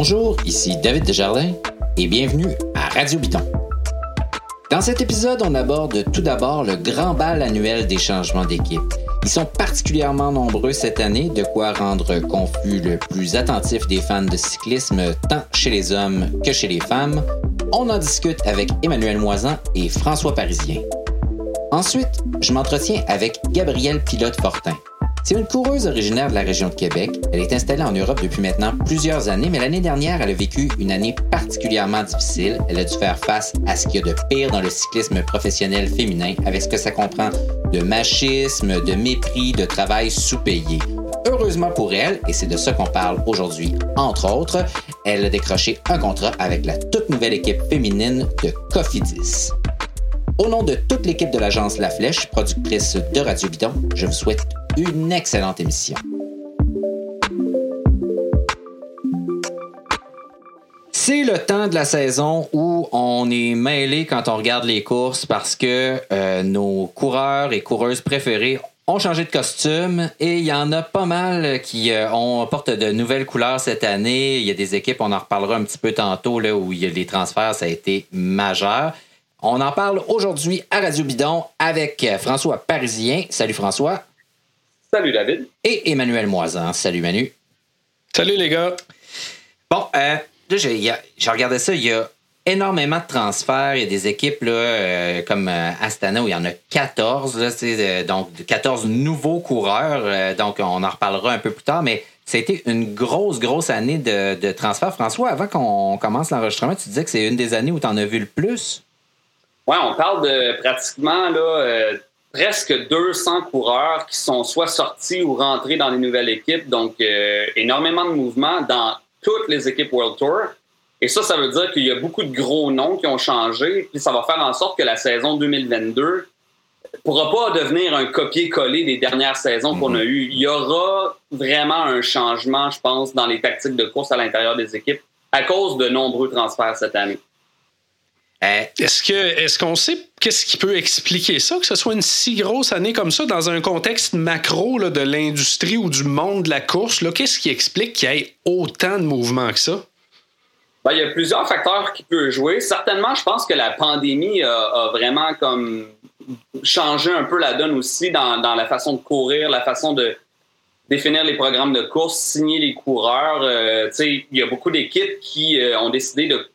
Bonjour, ici David Desjardins et bienvenue à Radio Bidon. Dans cet épisode, on aborde tout d'abord le grand bal annuel des changements d'équipe. Ils sont particulièrement nombreux cette année, de quoi rendre confus le plus attentif des fans de cyclisme tant chez les hommes que chez les femmes. On en discute avec Emmanuel Moisan et François Parisien. Ensuite, je m'entretiens avec Gabrielle Pilote-Fortin. C'est une coureuse originaire de la région de Québec. Elle est installée en Europe depuis maintenant plusieurs années, mais l'année dernière, elle a vécu une année particulièrement difficile. Elle a dû faire face à ce qu'il y a de pire dans le cyclisme professionnel féminin, avec ce que ça comprend de machisme, de mépris, de travail sous-payé. Heureusement pour elle, et c'est de ça qu'on parle aujourd'hui, entre autres, elle a décroché un contrat avec la toute nouvelle équipe féminine de Cofidis. Au nom de toute l'équipe de l'agence La Flèche, productrice de Radio Bidon, je vous souhaite une excellente émission. C'est le temps de la saison où on est mêlé quand on regarde les courses parce que euh, nos coureurs et coureuses préférés ont changé de costume et il y en a pas mal qui euh, ont, portent de nouvelles couleurs cette année. Il y a des équipes, on en reparlera un petit peu tantôt, là, où il y a les transferts, ça a été majeur. On en parle aujourd'hui à Radio Bidon avec François Parisien. Salut François. Salut David. Et Emmanuel Moisan. Salut Manu. Salut les gars. Bon, euh, là, j'ai regardé ça, il y a énormément de transferts. Il y a des équipes là, euh, comme euh, Astana où il y en a 14, là, euh, donc 14 nouveaux coureurs. Euh, donc, on en reparlera un peu plus tard, mais ça a été une grosse, grosse année de, de transferts. François, avant qu'on commence l'enregistrement, tu disais que c'est une des années où tu en as vu le plus? Oui, on parle de pratiquement là, euh, presque 200 coureurs qui sont soit sortis ou rentrés dans les nouvelles équipes. Donc, euh, énormément de mouvements dans toutes les équipes World Tour. Et ça, ça veut dire qu'il y a beaucoup de gros noms qui ont changé. Puis ça va faire en sorte que la saison 2022 pourra pas devenir un copier-coller des dernières saisons qu'on a eues. Il y aura vraiment un changement, je pense, dans les tactiques de course à l'intérieur des équipes à cause de nombreux transferts cette année. Euh, est-ce que est-ce qu'on sait qu'est-ce qui peut expliquer ça, que ce soit une si grosse année comme ça dans un contexte macro là, de l'industrie ou du monde de la course? Là, qu'est-ce qui explique qu'il y ait autant de mouvements que ça? Ben, il y a plusieurs facteurs qui peuvent jouer. Certainement, je pense que la pandémie a, a vraiment comme changé un peu la donne aussi dans, dans, la façon de courir, la façon de définir les programmes de course, signer les coureurs. Euh, il y a beaucoup d'équipes qui euh, ont décidé de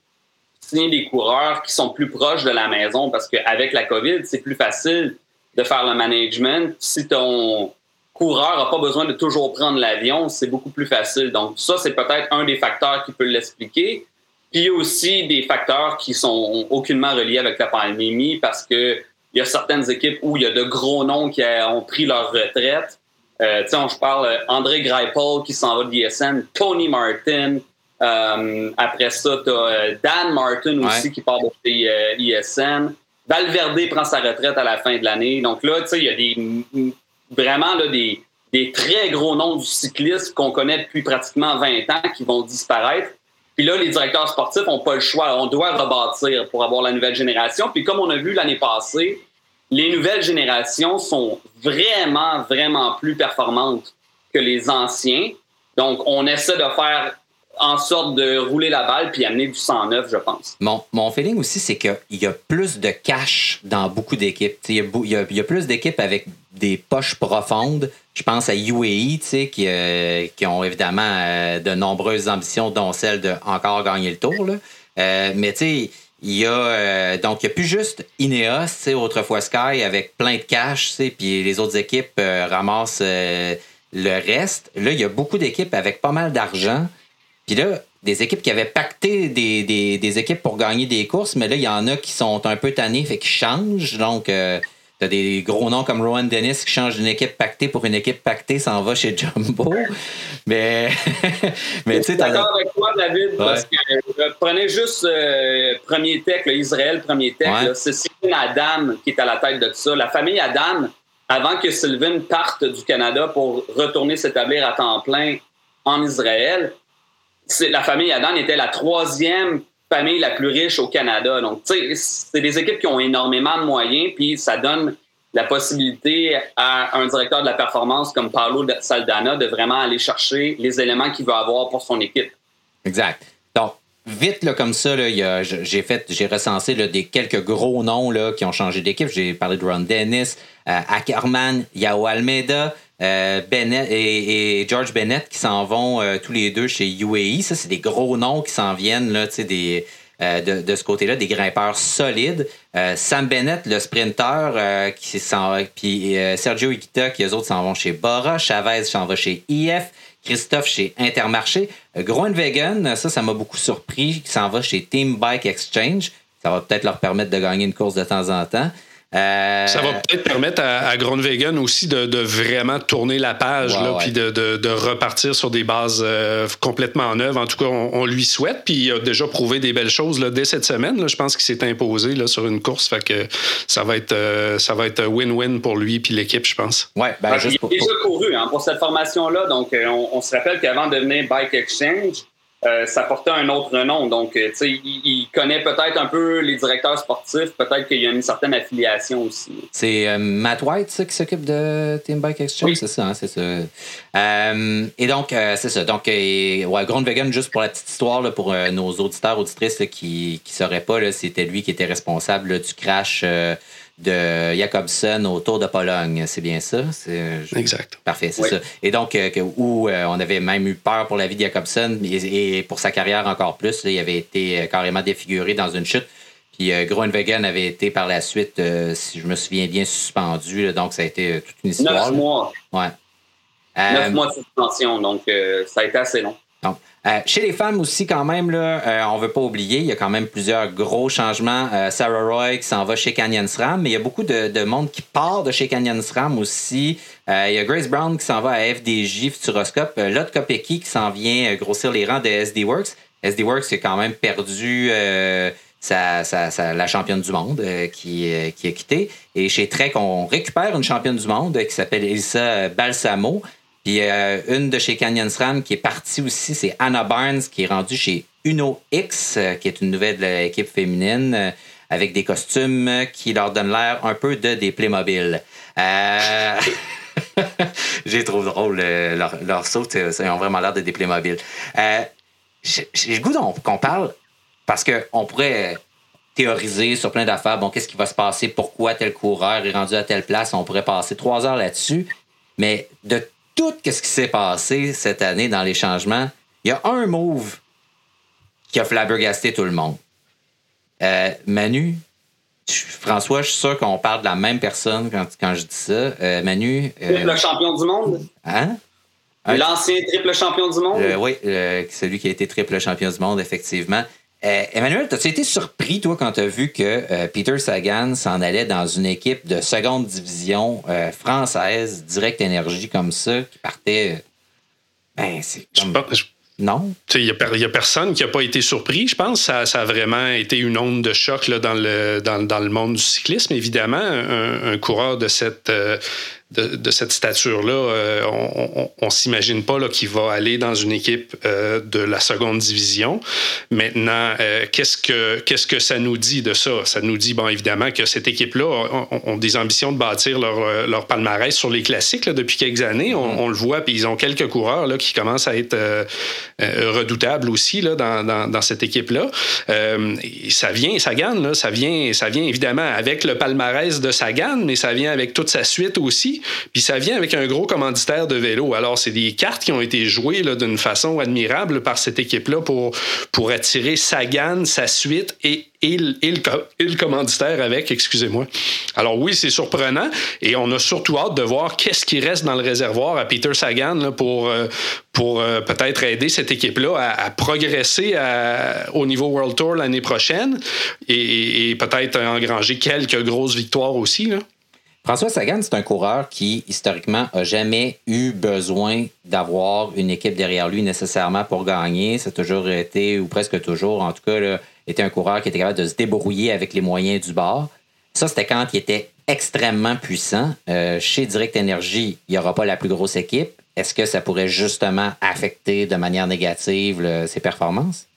des coureurs qui sont plus proches de la maison parce qu'avec la COVID, c'est plus facile de faire le management. Si ton coureur n'a pas besoin de toujours prendre l'avion, c'est beaucoup plus facile. Donc, ça, c'est peut-être un des facteurs qui peut l'expliquer. Puis, aussi des facteurs qui sont aucunement reliés avec la pandémie parce que il y a certaines équipes où il y a de gros noms qui ont pris leur retraite. Euh, tu sais, je parle André Greipel qui s'en va de l'ISN, Tony Martin, euh, après ça, tu as Dan Martin aussi Ouais. qui part de chez euh, ISN. Valverde prend sa retraite à la fin de l'année. Donc là, tu sais, il y a des, vraiment là, des, des très gros noms du cyclisme qu'on connaît depuis pratiquement 20 ans qui vont disparaître. Puis là, les directeurs sportifs n'ont pas le choix. On doit rebâtir pour avoir la nouvelle génération. Puis comme on a vu l'année passée, les nouvelles générations sont vraiment, vraiment plus performantes que les anciens. Donc, on essaie de faire en sorte de rouler la balle puis amener du 109, je pense. Mon, mon feeling aussi, c'est qu'il y a plus de cash dans beaucoup d'équipes. Il y, a plus d'équipes avec des poches profondes. Je pense à UAE, qui, euh, qui ont évidemment euh, de nombreuses ambitions, dont celle de encore gagner le tour. là. Euh, mais tu il y a donc il y a plus juste Ineos, autrefois Sky, avec plein de cash, puis les autres équipes ramassent le reste. Là, il y a beaucoup d'équipes avec pas mal d'argent. Puis là, des équipes qui avaient pacté des, des, des équipes pour gagner des courses, mais là, il y en a qui sont un peu tannés, fait qu'ils changent. Donc, euh, t'as des gros noms comme Rowan Dennis qui change d'une équipe pactée pour une équipe pactée, s'en va chez Jumbo. Mais, mais tu sais, d'accord avec toi, David, parce que euh, prenez juste euh, Premier Tech, là, Israël Premier Tech. Ouais. C'est Sylvain Adam qui est à la tête de ça. La famille Adam, avant que Sylvain parte du Canada pour retourner s'établir à temps plein en Israël, la famille Adam était la troisième famille la plus riche au Canada. Donc, tu sais, c'est des équipes qui ont énormément de moyens, puis ça donne la possibilité à un directeur de la performance comme Paolo Saldana de vraiment aller chercher les éléments qu'il veut avoir pour son équipe. Exact. Donc, vite là, comme ça, j'ai recensé des quelques gros noms là, qui ont changé d'équipe. J'ai parlé de Ron Dennis, euh, Ackerman, Yao Almeida. Euh, Bennett et, George Bennett qui s'en vont euh, tous les deux chez UAE. Ça, c'est des gros noms qui s'en viennent là, des, de, de, ce côté-là, des grimpeurs solides. Sam Bennett, le sprinter, qui s'en puis Sergio Iquita, qui eux autres s'en vont chez Bora. Chavez s'en va chez IF. Christophe chez Intermarché. Groenwegen, ça, ça m'a beaucoup surpris, qui s'en va chez Team Bike Exchange. Ça va peut-être leur permettre de gagner une course de temps en temps. Euh, ça va peut-être permettre à, à aussi de, vraiment tourner la page, puis de, repartir sur des bases euh, complètement neuves. En tout cas, on, lui souhaite, puis il a déjà prouvé des belles choses là, dès cette semaine. je pense qu'il s'est imposé là, sur une course, fait que ça va être euh, ça va être win-win pour lui puis l'équipe, je pense. Ouais, ben, il a déjà couru hein, pour cette formation-là, donc on, on se rappelle qu'avant de devenir Bike Exchange, euh, ça portait un autre nom. Donc, euh, tu sais, il, connaît peut-être un peu les directeurs sportifs. Peut-être qu'il y a une certaine affiliation aussi. C'est euh, Matt White, ça, qui s'occupe de Team Bike Exchange? C'est ça, hein, c'est ça. et donc, c'est ça. Donc, ouais, Grundwagen, juste pour la petite histoire, là, pour nos auditeurs, auditrices qui ne sauraient pas, c'était lui qui était responsable du crash de Jacobson au Tour de Pologne. C'est bien ça? Exact. Parfait, c'est ça. Et donc, euh, où euh, on avait même eu peur pour la vie de Jacobson et, pour sa carrière encore plus. il avait été euh, carrément défiguré dans une chute. Puis Groenwegen avait été par la suite, si je me souviens bien, suspendu. donc, ça a été toute une histoire. Neuf mois. Ouais. Neuf mois de suspension. Donc, ça a été assez long. Euh, chez les femmes aussi, quand même, là, euh, on ne veut pas oublier, il y a quand même plusieurs gros changements. Euh, Sarah Roy qui s'en va chez Canyon SRAM, mais il y a beaucoup de, monde qui part de chez Canyon SRAM aussi. il y a Grace Brown qui s'en va à FDJ Futuroscope. Lot Kopecky qui s'en vient grossir les rangs de SD Works. SD Works a quand même perdu la championne du monde qui, qui a quitté. Et chez Trek, on récupère une championne du monde qui s'appelle Elisa Balsamo. Puis euh, une de chez Canyon SRAM qui est partie aussi, c'est Anna Barnes qui est rendue chez Uno X, euh, qui est une nouvelle équipe féminine euh, avec des costumes qui leur donnent l'air un peu de des Playmobil. J'ai trouvé drôle leur, leur saut, ils ont vraiment l'air de des Playmobil. J'ai le goût qu'on parle parce qu'on pourrait théoriser sur plein d'affaires. Bon, qu'est-ce qui va se passer? Pourquoi tel coureur est rendu à telle place? On pourrait passer trois heures là-dessus. Mais de tout ce qui s'est passé cette année dans les changements, il y a un move qui a flabbergasté tout le monde. Euh, Manu, François, je suis sûr qu'on parle de la même personne quand, quand je dis ça. Euh, Manu. Euh, triple champion du monde? Hein? L'ancien triple champion du monde? oui, celui qui a été triple champion du monde, effectivement. Euh, Emmanuel, as-tu été surpris, toi, quand tu as vu que euh, Peter Sagan s'en allait dans une équipe de seconde division euh, française, Direct Énergie, comme ça, qui partait. Ben, c'est comme. Non? Il n'y a, personne qui n'a pas été surpris. Je pense que ça, a vraiment été une onde de choc là, dans, le, dans, le monde du cyclisme. Évidemment, un, coureur de cette, de, cette stature-là, euh, on, ne s'imagine pas qu'il va aller dans une équipe euh, de la seconde division. Maintenant, euh, qu'est-ce que qu'est-ce que ça nous dit de ça? Ça nous dit bon évidemment que cette équipe-là ont, des ambitions de bâtir leur, leur palmarès sur les classiques depuis quelques années. On, le voit, puis ils ont quelques coureurs là, qui commencent à être redoutables aussi là, dans, dans, dans cette équipe-là. ça vient, ça gagne, ça vient, ça vient évidemment avec le palmarès de Sagan, mais ça vient avec toute sa suite aussi. Puis ça vient avec un gros commanditaire de vélo. Alors, c'est des cartes qui ont été jouées d'une façon admirable par cette équipe-là pour, pour attirer Sagan, sa suite et le, commanditaire avec, excusez-moi. Alors oui, c'est surprenant et on a surtout hâte de voir qu'est-ce qui reste dans le réservoir à Peter Sagan pour, euh, pour euh, peut-être aider cette équipe-là à, progresser au niveau World Tour l'année prochaine et, et peut-être engranger quelques grosses victoires aussi. Là. François Sagan, c'est un coureur qui, historiquement, a jamais eu besoin d'avoir une équipe derrière lui nécessairement pour gagner. Ça a toujours été, ou presque toujours, en tout cas, là, était un coureur qui était capable de se débrouiller avec les moyens du bord. Ça, c'était quand il était extrêmement puissant. Euh, chez Direct Energy, il n'y aura pas la plus grosse équipe. Est-ce que ça pourrait justement affecter de manière négative ses performances?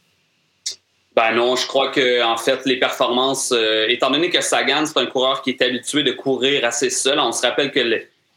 Ben non, je crois que en fait les performances, euh, étant donné que Sagan c'est un coureur qui est habitué de courir assez seul, on se rappelle que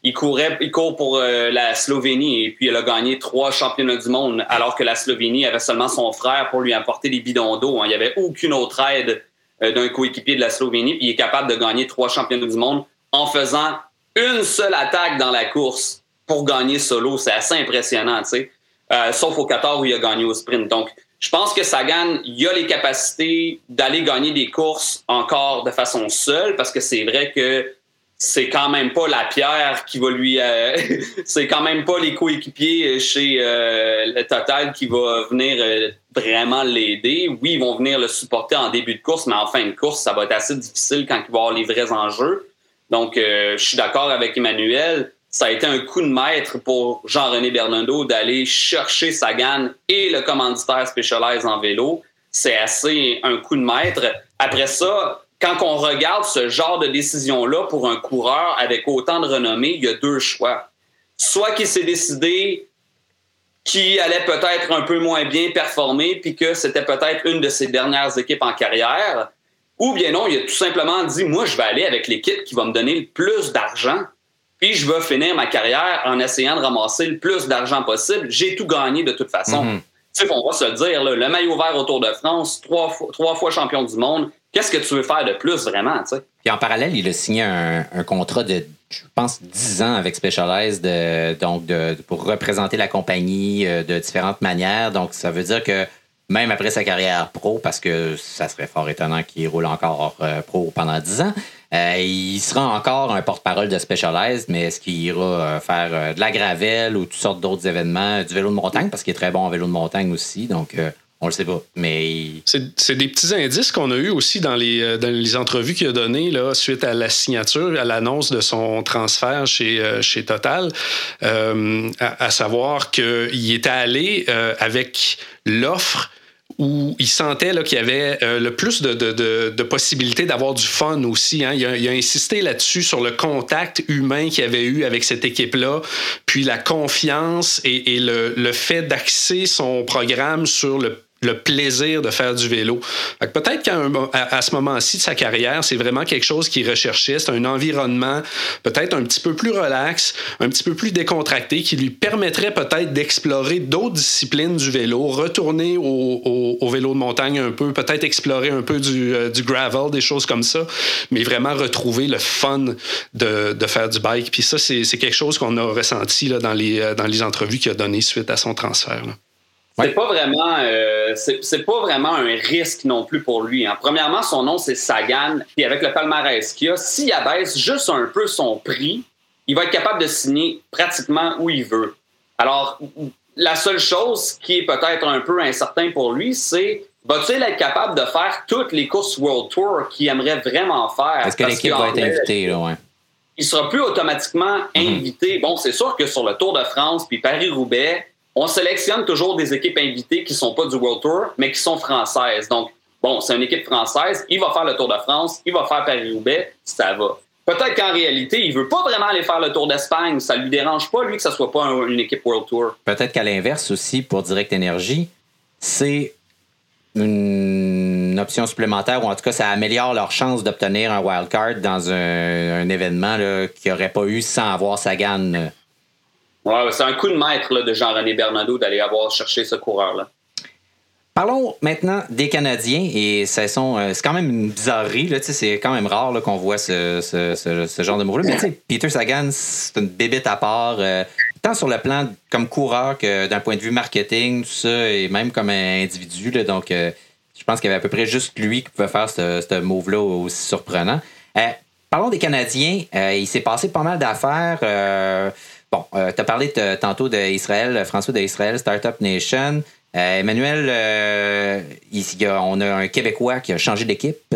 il courait, il court pour euh, la Slovénie et puis il a gagné trois championnats du monde alors que la Slovénie avait seulement son frère pour lui apporter des bidons d'eau. Hein. Il n'y avait aucune autre aide euh, d'un coéquipier de la Slovénie puis il est capable de gagner trois championnats du monde en faisant une seule attaque dans la course pour gagner solo. C'est assez impressionnant, tu sais. Euh, sauf au Qatar où il a gagné au sprint. Donc, je pense que Sagan, il a les capacités d'aller gagner des courses encore de façon seule parce que c'est vrai que c'est quand même pas la pierre qui va lui euh, c'est quand même pas les coéquipiers chez euh, le Total qui va venir euh, vraiment l'aider. Oui, ils vont venir le supporter en début de course, mais en fin de course, ça va être assez difficile quand il va avoir les vrais enjeux. Donc, je suis d'accord avec Emmanuel. Ça a été un coup de maître pour Jean-René Bernardo d'aller chercher Sagan et le commanditaire Specialized en vélo. C'est assez un coup de maître. Après ça, quand on regarde ce genre de décision-là pour un coureur avec autant de renommée, il y a deux choix. Soit qu'il s'est décidé qu'il allait peut-être un peu moins bien performer, puis que c'était peut-être une de ses dernières équipes en carrière, ou bien non, il a tout simplement dit, moi, je vais aller avec l'équipe qui va me donner le plus d'argent, puis je vais finir ma carrière en essayant de ramasser le plus d'argent possible. J'ai tout gagné de toute façon. Mm-hmm. Tu sais, on va se le dire, le maillot vert au Tour de France, trois trois fois champion du monde, Qu'est-ce que tu veux faire de plus vraiment, tu sais? Puis en parallèle, il a signé un, contrat de, je pense, 10 ans avec Specialized de, donc de, pour représenter la compagnie euh, de différentes manières. Donc, ça veut dire que même après sa carrière pro, parce que ça serait fort étonnant qu'il roule encore euh, pro pendant 10 ans, euh, il sera encore un porte-parole de Specialized, mais est-ce qu'il ira faire de la gravelle ou toutes sortes d'autres événements, du vélo de montagne, parce qu'il est très bon en vélo de montagne aussi. Donc, on le sait pas, mais... C'est des petits indices qu'on a eu aussi dans les, euh, dans les entrevues qu'il a données là, suite à la signature, à l'annonce de son transfert chez, euh, chez Total, euh, à, savoir qu'il était allé avec l'offre où il sentait qu'il y avait le plus de, de, de, possibilités d'avoir du fun aussi. Hein. Il, a, il, a, insisté là-dessus sur le contact humain qu'il avait eu avec cette équipe-là, puis la confiance et, et le, le fait d'axer son programme sur le le plaisir de faire du vélo. Peut-être qu'à à, ce moment-ci de sa carrière, c'est vraiment quelque chose qu'il recherchait. C'est un environnement peut-être un petit peu plus relax, un petit peu plus décontracté, qui lui permettrait peut-être d'explorer d'autres disciplines du vélo, retourner au, vélo de montagne un peu, peut-être explorer un peu du, euh, du, gravel, des choses comme ça, mais vraiment retrouver le fun de, de faire du bike. Puis ça, c'est quelque chose qu'on a ressenti là, dans, les, euh, dans les entrevues qu'il a données suite à son transfert. C'est pas vraiment, euh, c'est pas vraiment un risque non plus pour lui. Hein. Premièrement, son nom c'est Sagan, puis avec le palmarès qu'il a, s'il abaisse juste un peu son prix, il va être capable de signer pratiquement où il veut. Alors, la seule chose qui est peut-être un peu incertain pour lui, c'est va-t-il être capable de faire toutes les courses World Tour qu'il aimerait vraiment faire? Est-ce que l'équipe va être invitée, là, ouais. Il sera plus automatiquement mm-hmm. invité. Bon, c'est sûr que sur le Tour de France puis Paris-Roubaix, on sélectionne toujours des équipes invitées qui ne sont pas du World Tour, mais qui sont françaises. Donc, bon, c'est une équipe française, il va faire le Tour de France, il va faire Paris-Roubaix, ça va. Peut-être qu'en réalité, il veut pas vraiment aller faire le Tour d'Espagne. Ça lui dérange pas, lui, que ce soit pas une équipe World Tour. Peut-être qu'à l'inverse aussi, pour Direct Energy, c'est une option supplémentaire, ou en tout cas, ça améliore leur chance d'obtenir un wildcard dans un, événement qui n'aurait pas eu sans avoir Sagan Ouais, c'est un coup de maître de Jean-René Bernardo d'aller avoir cherché ce coureur-là. Parlons maintenant des Canadiens et c'est quand même une bizarrerie. C'est quand même rare qu'on voit ce, genre de mouvement. Mais Peter Sagan, c'est une bébête à part, euh, tant sur le plan comme coureur que d'un point de vue marketing, tout ça, et même comme individu. donc, euh, je pense qu'il y avait à peu près juste lui qui pouvait faire ce, move-là aussi surprenant. Euh, parlons des Canadiens. il s'est passé pas mal d'affaires. Bon, euh, tu as parlé tantôt d'Israël, François d'Israël, Startup Nation. Euh, Emmanuel, euh, on a un Québécois qui a changé d'équipe,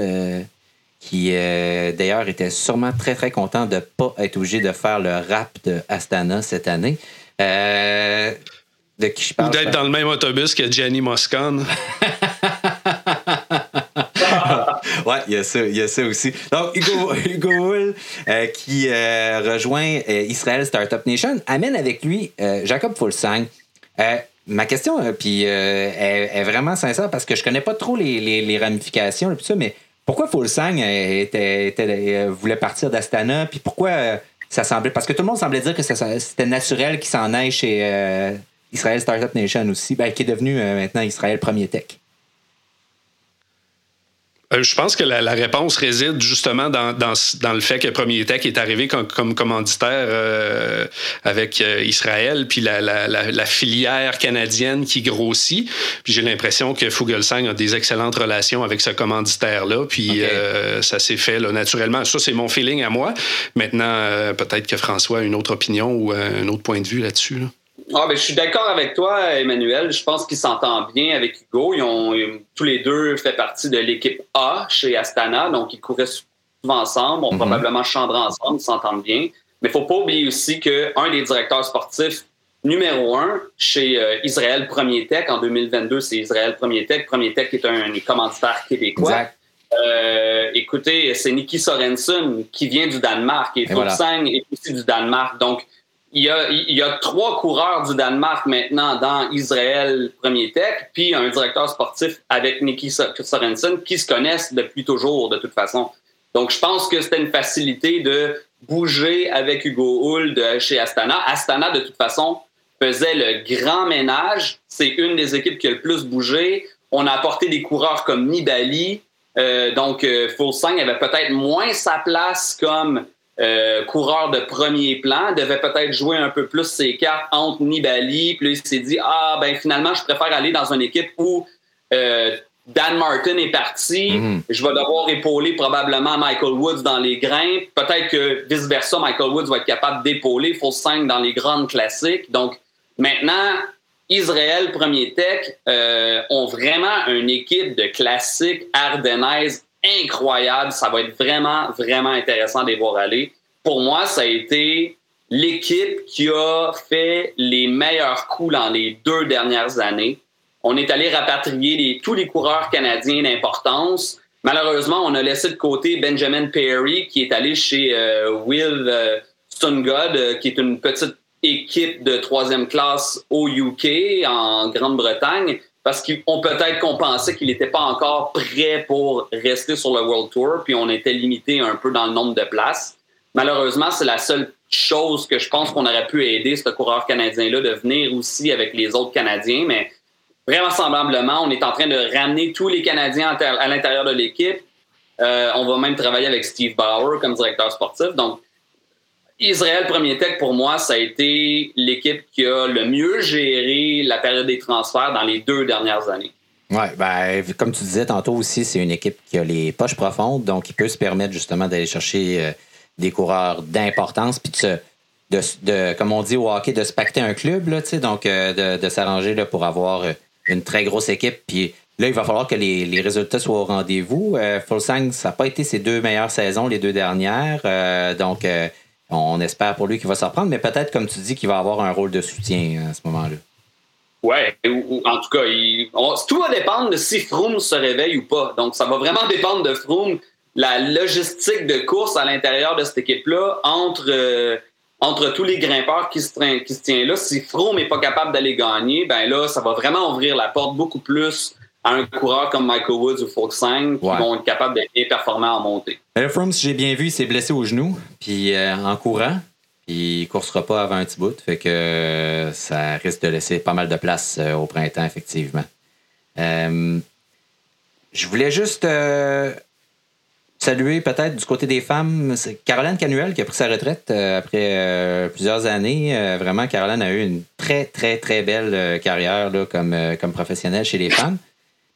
qui d'ailleurs était sûrement très très content de ne pas être obligé de faire le rap de Astana cette année. de qui je parle? Ou d'être dans le même autobus que Jenny Moscone. ouais, il y, a ça, il y a ça aussi. Donc, Hugo, Hugo euh, qui euh, rejoint euh, Israel Startup Nation, amène avec lui Jacob Fulsang. ma question, puis est, vraiment sincère parce que je connais pas trop les, les, ramifications et ça, mais pourquoi Fulsang était, voulait partir d'Astana, puis pourquoi ça semblait. Parce que tout le monde semblait dire que c'était naturel qu'il s'en aille chez Israël Startup Nation aussi, ben, qui est devenu maintenant Israël Premier Tech. Euh, je pense que la, réponse réside justement dans, dans, le fait que Premier Tech est arrivé comme, comme commanditaire euh, avec euh, Israël, puis la, la, filière canadienne qui grossit. Puis j'ai l'impression que Fugelsang a des excellentes relations avec ce commanditaire-là, puis ça s'est fait là, naturellement. Ça, c'est mon feeling à moi. Maintenant, peut-être que François a une autre opinion ou un autre point de vue là-dessus. là dessus ah, ben, je suis d'accord avec toi, Emmanuel. Je pense qu'ils s'entendent bien avec Hugo. Ils ont tous les deux fait partie de l'équipe A chez Astana, donc ils couraient souvent ensemble, ont mhm. probablement chambré ensemble, ils s'entendent bien. Mais il faut pas oublier aussi qu'un des directeurs sportifs numéro un chez euh, Israël Premier Tech en 2022, c'est Israël Premier Tech. Premier Tech est un commanditaire québécois. Euh, écoutez, c'est Nicky Sorensen qui vient du Danemark et, et est aussi du Danemark. Donc, il y, a, il y a trois coureurs du Danemark maintenant dans Israël Premier Tech, puis un directeur sportif avec Nicky Sorensen qui se connaissent depuis toujours, de toute façon. Donc, je pense que c'était une facilité de bouger avec Hugo Hull de chez Astana. Astana, de toute façon, faisait le grand ménage. C'est une des équipes qui a le plus bougé. On a apporté des coureurs comme Nibali. Euh, donc, euh, avait peut-être moins sa place comme euh, coureur de premier plan, devait peut-être jouer un peu plus ses cartes entre Nibali. Puis il s'est dit Ah, ben finalement, je préfère aller dans une équipe où euh, Dan Martin est parti. Mhm. Je vais devoir épauler probablement Michael Woods dans les grains. Peut-être que vice-versa, Michael Woods va être capable d'épauler Full 5 dans les grandes classiques. Donc maintenant, Israël Premier Tech euh, ont vraiment une équipe de classiques ardennaises incroyable. Ça va être vraiment, vraiment intéressant de les voir aller. Pour moi, ça a été l'équipe qui a fait les meilleurs coups dans les deux dernières années. On est allé rapatrier tous les coureurs canadiens d'importance. Malheureusement, on a laissé de côté Benjamin Perry, qui est allé chez euh, Will euh, Stungod, euh, qui est une petite équipe de troisième classe au UK, en Grande-Bretagne parce qu'on peut-être qu'on pensait qu'il n'était pas encore prêt pour rester sur le World Tour, puis on était limité un peu dans le nombre de places. Malheureusement, c'est la seule chose que je pense qu'on aurait pu aider ce coureur canadien-là de venir aussi avec les autres Canadiens, mais vraiment semblablement, on est en train de ramener tous les Canadiens à l'intérieur de l'équipe. Euh, on va même travailler avec Steve Bauer comme directeur sportif. Donc, Israël Premier Tech, pour moi, ça a été l'équipe qui a le mieux géré la période des transferts dans les deux dernières années. Oui, ben, comme tu disais tantôt aussi, c'est une équipe qui a les poches profondes, donc qui peut se permettre justement d'aller chercher euh, des coureurs d'importance, puis de, de, comme on dit au hockey, de se pacter un club, là, donc euh, de, s'arranger pour avoir euh, une très grosse équipe. Puis là, il va falloir que les, résultats soient au rendez-vous. Fulsang, ça n'a pas été ses deux meilleures saisons, les deux dernières. donc, on espère pour lui qu'il va s'en reprendre, mais peut-être, comme tu dis, qu'il va avoir un rôle de soutien à ce moment-là. Oui, en tout cas, tout va dépendre de si Froome se réveille ou pas. Donc, ça va vraiment dépendre de Froome, la logistique de course à l'intérieur de cette équipe-là, entre, euh, entre tous les grimpeurs qui se, qui se tiennent là. Si Froome n'est pas capable d'aller gagner, ben là, ça va vraiment ouvrir la porte beaucoup plus à un coureur comme Michael Woods ou Folksang qui vont être capables d'être performants en montée. Le Froome, si j'ai bien vu, il s'est blessé au genou, puis euh, en courant, puis il ne coursera pas avant un petit bout, fait que euh, ça risque de laisser pas mal de place euh, au printemps, effectivement. je voulais juste saluer peut-être du côté des femmes, Caroline Canuel qui a pris sa retraite après plusieurs années. vraiment, Caroline a eu une très, très, très belle carrière là, comme, comme professionnelle chez les femmes.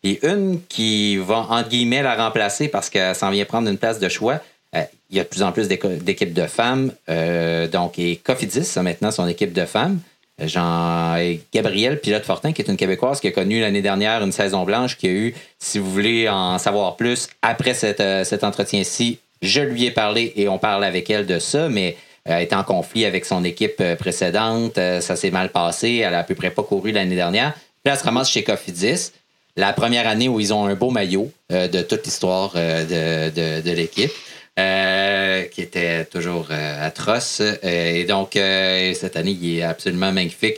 Et une qui va, entre guillemets, la remplacer parce qu'elle s'en vient prendre une place de choix. Euh, il y a de plus en plus d'équipes de femmes. Euh, donc, et Cofidis a maintenant son équipe de femmes. Jean Gabrielle Pilote Fortin, qui est une Québécoise qui a connu l'année dernière une saison blanche, qui a eu, si vous voulez en savoir plus, après euh, cet entretien-ci, je lui ai parlé et on parle avec elle de ça, mais elle est en conflit avec son équipe précédente, ça s'est mal passé, elle a à peu près pas couru l'année dernière. Puis elle se ramasse chez Cofidis la première année où ils ont un beau maillot euh, de toute l'histoire euh, de, l'équipe. Euh, qui était toujours atroce. et donc, cette année, il est absolument magnifique.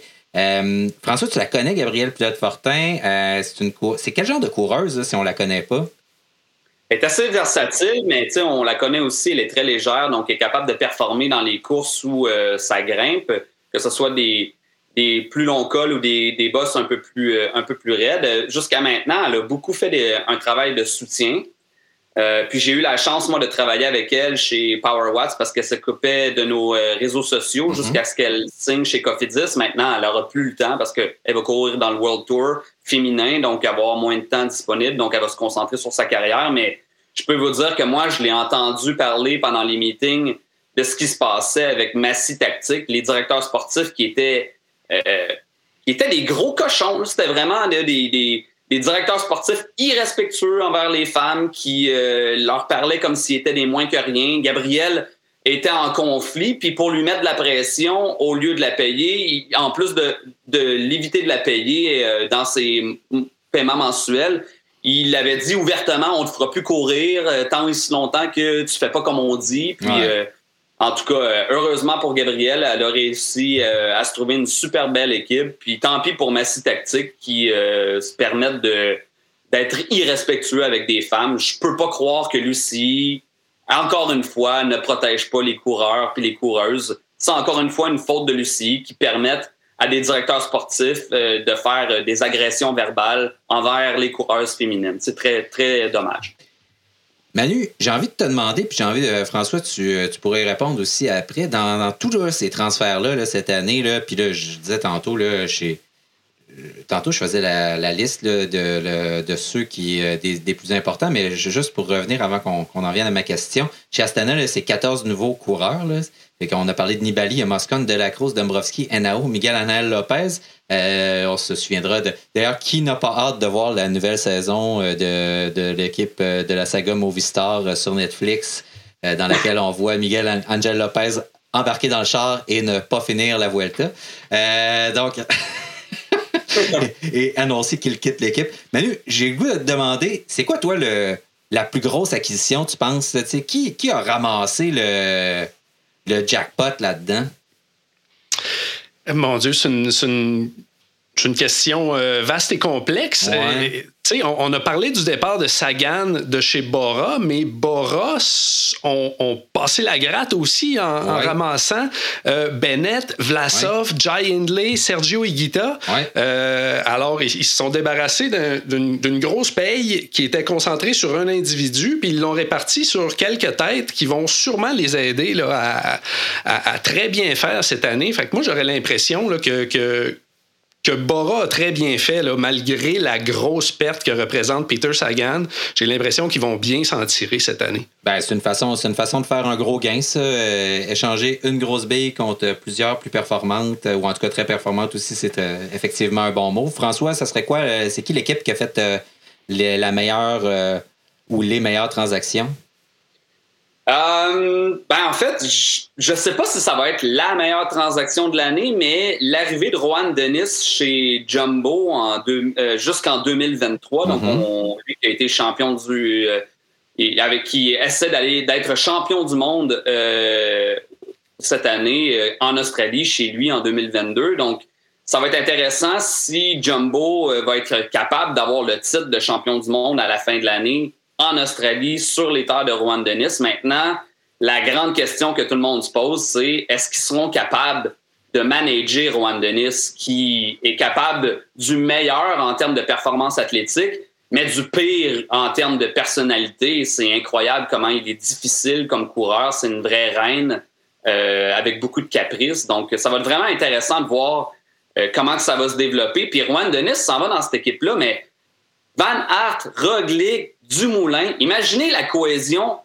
François, tu la connais, Gabrielle Pilote-Fortin? c'est quel genre de coureuse, si on la connaît pas? est assez versatile, mais on la connaît aussi, elle est très légère, donc elle est capable de performer dans les courses où ça grimpe, que ce soit des, des plus longs cols ou des, des bosses un peu plus, un peu plus raides. Jusqu'à maintenant, elle a beaucoup fait un travail de soutien. Euh, puis j'ai eu la chance, moi, de travailler avec elle chez Power Watts parce qu'elle s'occupait de nos euh, réseaux sociaux mhm. jusqu'à ce qu'elle signe chez Cofidis. Maintenant, elle n'aura plus le temps parce qu'elle va courir dans le World Tour féminin, donc avoir moins de temps disponible. Donc, elle va se concentrer sur sa carrière. Mais je peux vous dire que moi, je l'ai entendu parler pendant les meetings de ce qui se passait avec Massy Tactique, les directeurs sportifs qui étaient, euh, qui étaient des gros cochons. C'était vraiment des, des des directeurs sportifs irrespectueux envers les femmes qui euh, leur parlaient comme s'ils étaient des moins que rien. Gabriel était en conflit, puis pour lui mettre de la pression, au lieu de la payer, en plus de, de l'éviter de la payer euh, dans ses paiements mensuels, il avait dit ouvertement on ne te fera plus courir euh, tant et si longtemps que tu fais pas comme on dit. Puis en tout cas, euh, heureusement pour Gabriel, elle a réussi euh, à se trouver une super belle équipe. Puis tant pis pour Massy Tactique qui euh, se permettent d'être irrespectueux avec des femmes. Je peux pas croire que Lucie, encore une fois, ne protège pas les coureurs puis les coureuses. C'est encore une fois une faute de Lucie qui permettent à des directeurs sportifs de faire des agressions verbales envers les coureuses féminines. C'est très, très dommage. Manu, j'ai envie de te demander, puis j'ai envie de, François, tu, euh, pourrais répondre aussi après, dans, tous ces transferts-là, cette année, là, puis là, je disais tantôt, là, chez, euh, tantôt, je faisais la, liste de, de, ceux qui euh, des, plus importants, mais juste pour revenir avant qu'on en vienne à ma question, chez Astana, c'est 14 nouveaux coureurs. On a parlé de Nibali, Moscon, Delacruz, Dombrovski, Enao, Miguel Anel Lopez. Euh, on se souviendra de. D'ailleurs, qui n'a pas hâte de voir la nouvelle saison de, de l'équipe de la saga Movistar sur Netflix, dans laquelle on voit Miguel Angel Lopez embarquer dans le char et ne pas finir la Vuelta. donc. et, annoncer qu'il quitte l'équipe. Manu, j'ai le goût de te demander, c'est quoi, toi, le, la plus grosse acquisition, tu penses? Qui, qui a ramassé le, le jackpot là-dedans? Mon Dieu, c'est une, une question euh, vaste et complexe. Euh, on, a parlé du départ de Sagan de chez Bora, mais Bora ont, passé la gratte aussi en, ramassant euh, Bennett, Vlasov, Jai Hindley, Sergio Higuita. alors, ils, se sont débarrassés d'une grosse paye qui était concentrée sur un individu, puis ils l'ont réparti sur quelques têtes qui vont sûrement les aider là, à, très bien faire cette année. Fait que moi, j'aurais l'impression que, que que Bora a très bien fait, malgré la grosse perte que représente Peter Sagan. J'ai l'impression qu'ils vont bien s'en tirer cette année. Ben, c'est une façon, une façon de faire un gros gain, ça. Euh, échanger une grosse bille contre plusieurs plus performantes, ou en tout cas très performantes aussi, c'est euh, effectivement un bon mot. François, ça serait quoi? Euh, c'est qui l'équipe qui a fait la meilleure ou les meilleures transactions? Euh, ben en fait, je ne sais pas si ça va être la meilleure transaction de l'année, mais l'arrivée de Rohan Dennis chez Jumbo en euh, jusqu'en 2023, donc mm-hmm. on, lui qui a été champion du, euh, avec qui essaie d'aller d'être champion du monde cette année en Australie chez lui en 2022. Donc ça va être intéressant si Jumbo va être capable d'avoir le titre de champion du monde à la fin de l'année en Australie sur les terres de Rouen Dennis. Maintenant, la grande question que tout le monde se pose, c'est est-ce qu'ils seront capables de manager Rouen Dennis, qui est capable du meilleur en termes de performance athlétique, mais du pire en termes de personnalité? C'est incroyable comment il est difficile comme coureur. C'est une vraie reine euh, avec beaucoup de caprices. Donc, ça va être vraiment intéressant de voir euh, comment ça va se développer. Puis Rouen Dennis s'en va dans cette équipe-là, mais Van Aert, Roglic, Dumoulin. Imaginez la cohésion.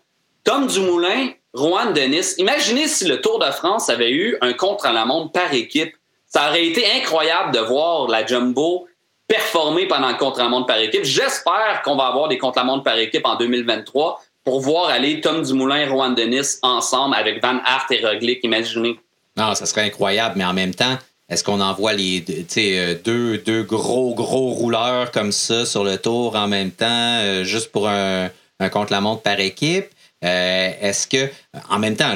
Tom Dumoulin, Rouen Denis. Imaginez si le Tour de France avait eu un contre-la-montre par équipe. Ça aurait été incroyable de voir la Jumbo performer pendant le contre-la-montre par équipe. J'espère qu'on va avoir des contre-la-montre par équipe en 2023 pour voir aller Tom Dumoulin et Rouen Denis ensemble avec Van Aert et Roglic. Imaginez. Non, ça serait incroyable, mais en même temps, est-ce qu'on envoie les euh, deux, deux gros, gros rouleurs comme ça sur le tour en même temps, euh, juste pour un, un contre-la-montre par équipe? Euh, est-ce que, en même temps,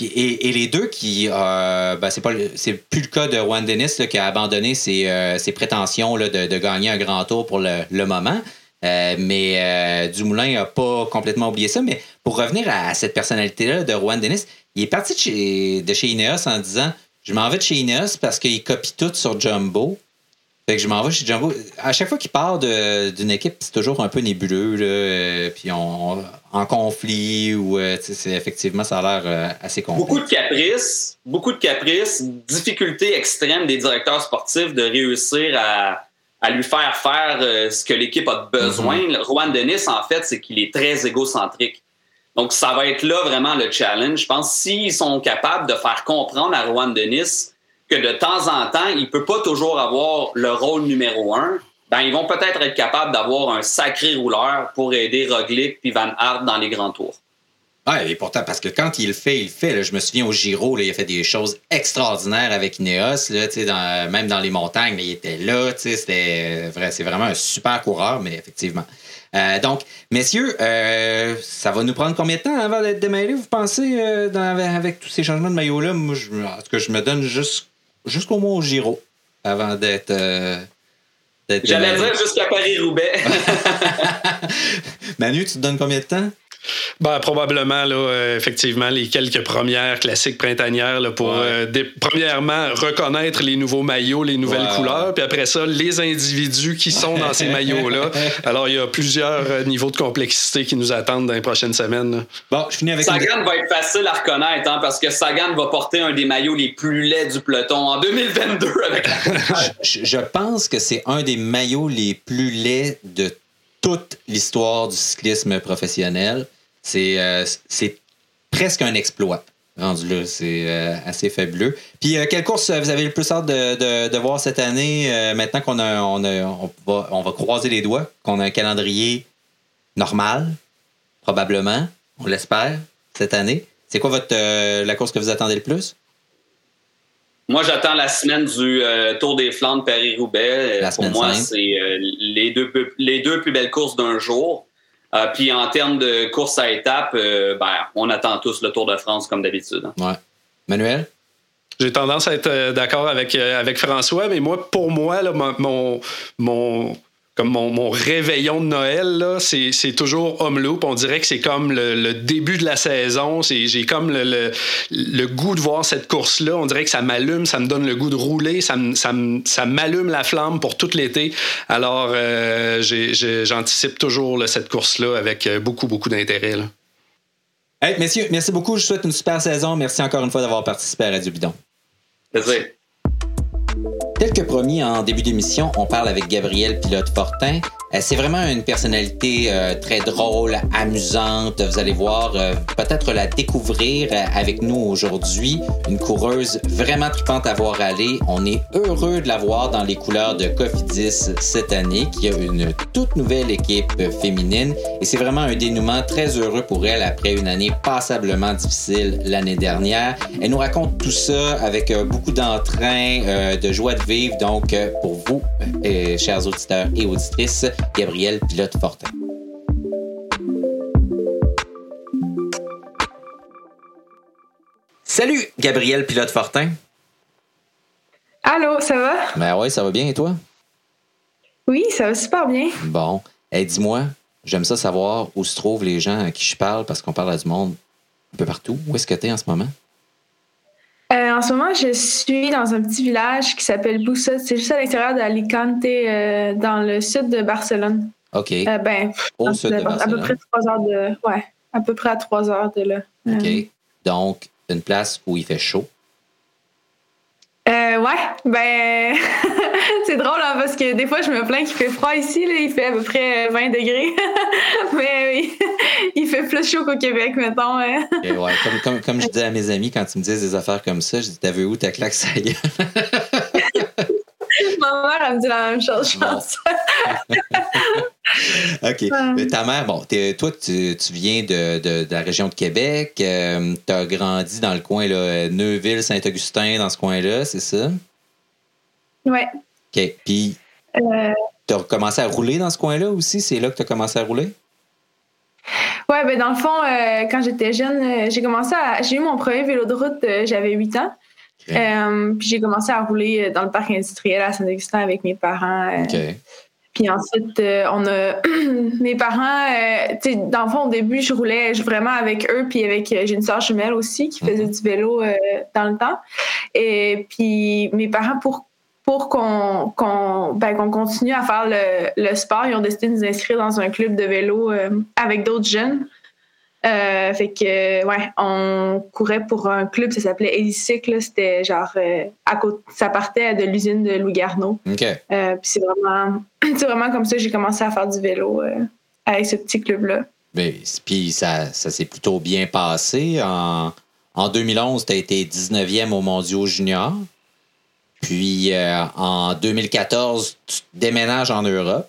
et, les deux qui, ben c'est pas, c'est plus le cas de Juan Dennis qui a abandonné ses, ses prétentions là, de, de, gagner un grand tour pour le, le moment. mais Dumoulin n'a pas complètement oublié ça. Mais pour revenir à, cette personnalité-là de Juan Dennis, il est parti de chez, de chez Ineos en disant Je m'en vais de chez Ineos parce qu'il copie tout sur Jumbo. Fait que je m'en vais chez Jumbo. À chaque fois qu'il parle d'une équipe, c'est toujours un peu nébuleux, là, euh, puis on, en conflit, ou euh, c'est, effectivement, ça a l'air euh, assez compliqué. Beaucoup de caprices, beaucoup de caprices, difficulté extrême des directeurs sportifs de réussir à, à lui faire faire ce que l'équipe a besoin. Mm-hmm. Juan Denis, en fait, c'est qu'il est très égocentrique. Donc, ça va être là vraiment le challenge. Je pense s'ils sont capables de faire comprendre à Juan Denis que de temps en temps, il peut pas toujours avoir le rôle numéro un, ben, ils vont peut-être être capables d'avoir un sacré rouleur pour aider Roglic puis Van Aert dans les grands tours. Ah, et pourtant, parce que quand il le fait, il le fait. je me souviens au Giro, il a fait des choses extraordinaires avec Ineos, là, même dans les montagnes, il était là. Vrai, c'est vraiment un super coureur, mais effectivement. Euh, donc, messieurs, euh, ça va nous prendre combien de temps avant d'être démêlés, vous pensez, euh, avec tous ces changements de maillot-là? Moi, je, en tout cas, je me donne jusqu'au mois au Giro avant d'être. J'allais dire jusqu'à Paris-Roubaix. Manu, tu te donnes combien de temps? Ben, probablement, là, euh, effectivement, les quelques premières classiques printanières là, pour, euh, premièrement, reconnaître les nouveaux maillots, les nouvelles couleurs, puis après ça, les individus qui sont dans ces maillots-là. Alors, il y a plusieurs euh, niveaux de complexité qui nous attendent dans les prochaines semaines. Bon, je finis avec Sagan va être facile à reconnaître, hein, parce que Sagan va porter un des maillots les plus laids du peloton en 2022 avec je, je pense que c'est un des maillots les plus laids de toute l'histoire du cyclisme professionnel. Euh, c'est presque un exploit rendu là. C'est euh, assez fabuleux. Puis, euh, quelle course vous avez le plus hâte de, de, voir cette année, maintenant qu'on a, on, va, on va croiser les doigts, qu'on a un calendrier normal, probablement, on l'espère, cette année? C'est quoi votre, la course que vous attendez le plus? Moi, j'attends la semaine du Tour des Flandres Paris-Roubaix. Pour moi, c'est les, deux, les deux plus belles courses d'un jour. Euh, puis en termes de course à étapes, euh, ben, on attend tous le Tour de France comme d'habitude. Hein. Ouais. Manuel? J'ai tendance à être euh, d'accord avec, avec François, mais moi, pour moi, là, mon, mon, comme mon, réveillon de Noël, c'est, toujours Home Loop. On dirait que c'est comme le, début de la saison. j'ai comme le, goût de voir cette course-là. On dirait que ça m'allume, ça me donne le goût de rouler, ça, m'allume la flamme pour tout l'été. Alors, euh, j'anticipe toujours cette course-là avec euh, beaucoup, beaucoup d'intérêt. Hey, messieurs, merci beaucoup. Je vous souhaite une super saison. Merci encore une fois d'avoir participé à Radio Bidon. Plaisir. Que promis en début d'émission, on parle avec Gabriel Pilote-Fortin. Euh, c'est vraiment une personnalité euh, très drôle, amusante. Vous allez voir, euh, peut-être la découvrir avec nous aujourd'hui. Une coureuse vraiment tripante à voir aller. On est heureux de la voir dans les couleurs de Cofidis cette année, qui a une toute nouvelle équipe féminine. Et c'est vraiment un dénouement très heureux pour elle après une année passablement difficile l'année dernière. Elle nous raconte tout ça avec beaucoup d'entrain, de joie de vivre. Donc, pour vous, chers auditeurs et auditrices, Gabriel Pilote-Fortin. Salut, Gabriel Pilote-Fortin. Allô, ça va? Ben oui, ça va bien et toi? Oui, ça va super bien. Bon. et dis-moi, j'aime ça savoir où se trouvent les gens à qui je parle parce qu'on parle à du monde un peu partout. Où est-ce que tu es en ce moment? Euh, en ce moment, je suis dans un petit village qui s'appelle Boussat. C'est juste à l'extérieur d'Alicante, euh, dans le sud de Barcelone. OK. Euh, ben, Au sud de Barcelone. À peu près trois heures de. Ouais, à peu près à trois heures de là. OK. Donc, une place où il fait chaud. Euh, ouais, ben c'est drôle hein, parce que des fois je me plains qu'il fait froid ici, là, il fait à peu près 20 degrés, mais il fait plus chaud qu'au Québec, mettons. Hein. ouais, comme, comme, comme, je disais à mes amis quand ils me disent des affaires comme ça, je dis T'avais où ta claque ça y est? Ma mère, elle me dit la même chose, je pense. OK. Ta mère, bon, toi, tu, tu viens de, de, de, la région de Québec. Euh, tu as grandi dans le coin, là, Neuville, Saint-Augustin, dans ce coin-là, c'est ça? Oui. OK. Puis, euh... tu as commencé à rouler dans ce coin-là aussi? C'est là que tu as commencé à rouler? Oui, ben dans le fond, euh, quand j'étais jeune, euh, j'ai commencé à. J'ai eu mon premier vélo de route, j'avais 8 ans. Puis j'ai commencé à rouler dans le parc industriel à Saint-Augustin avec mes parents. OK. Puis ensuite, euh, on a mes parents, euh, tu sais, dans le fond, au début, je roulais vraiment avec eux, puis avec, j'ai une soeur jumelle aussi qui faisait du vélo dans le temps. Et puis mes parents, pour pour qu'on qu'on ben, qu'on continue à faire le, le, sport, ils ont décidé de nous inscrire dans un club de vélo avec d'autres jeunes. Euh, fait que, ouais, on courait pour un club, ça s'appelait Hélicycle. C'était genre, euh, à côté, ça partait de l'usine de Louis Garneau. OK. Euh, puis c'est vraiment, vraiment comme ça que j'ai commencé à faire du vélo avec ce petit club-là. Puis ça, ça s'est plutôt bien passé. En, en 2011, tu as été 19e au Mondiaux Junior. Puis en 2014, tu déménages en Europe.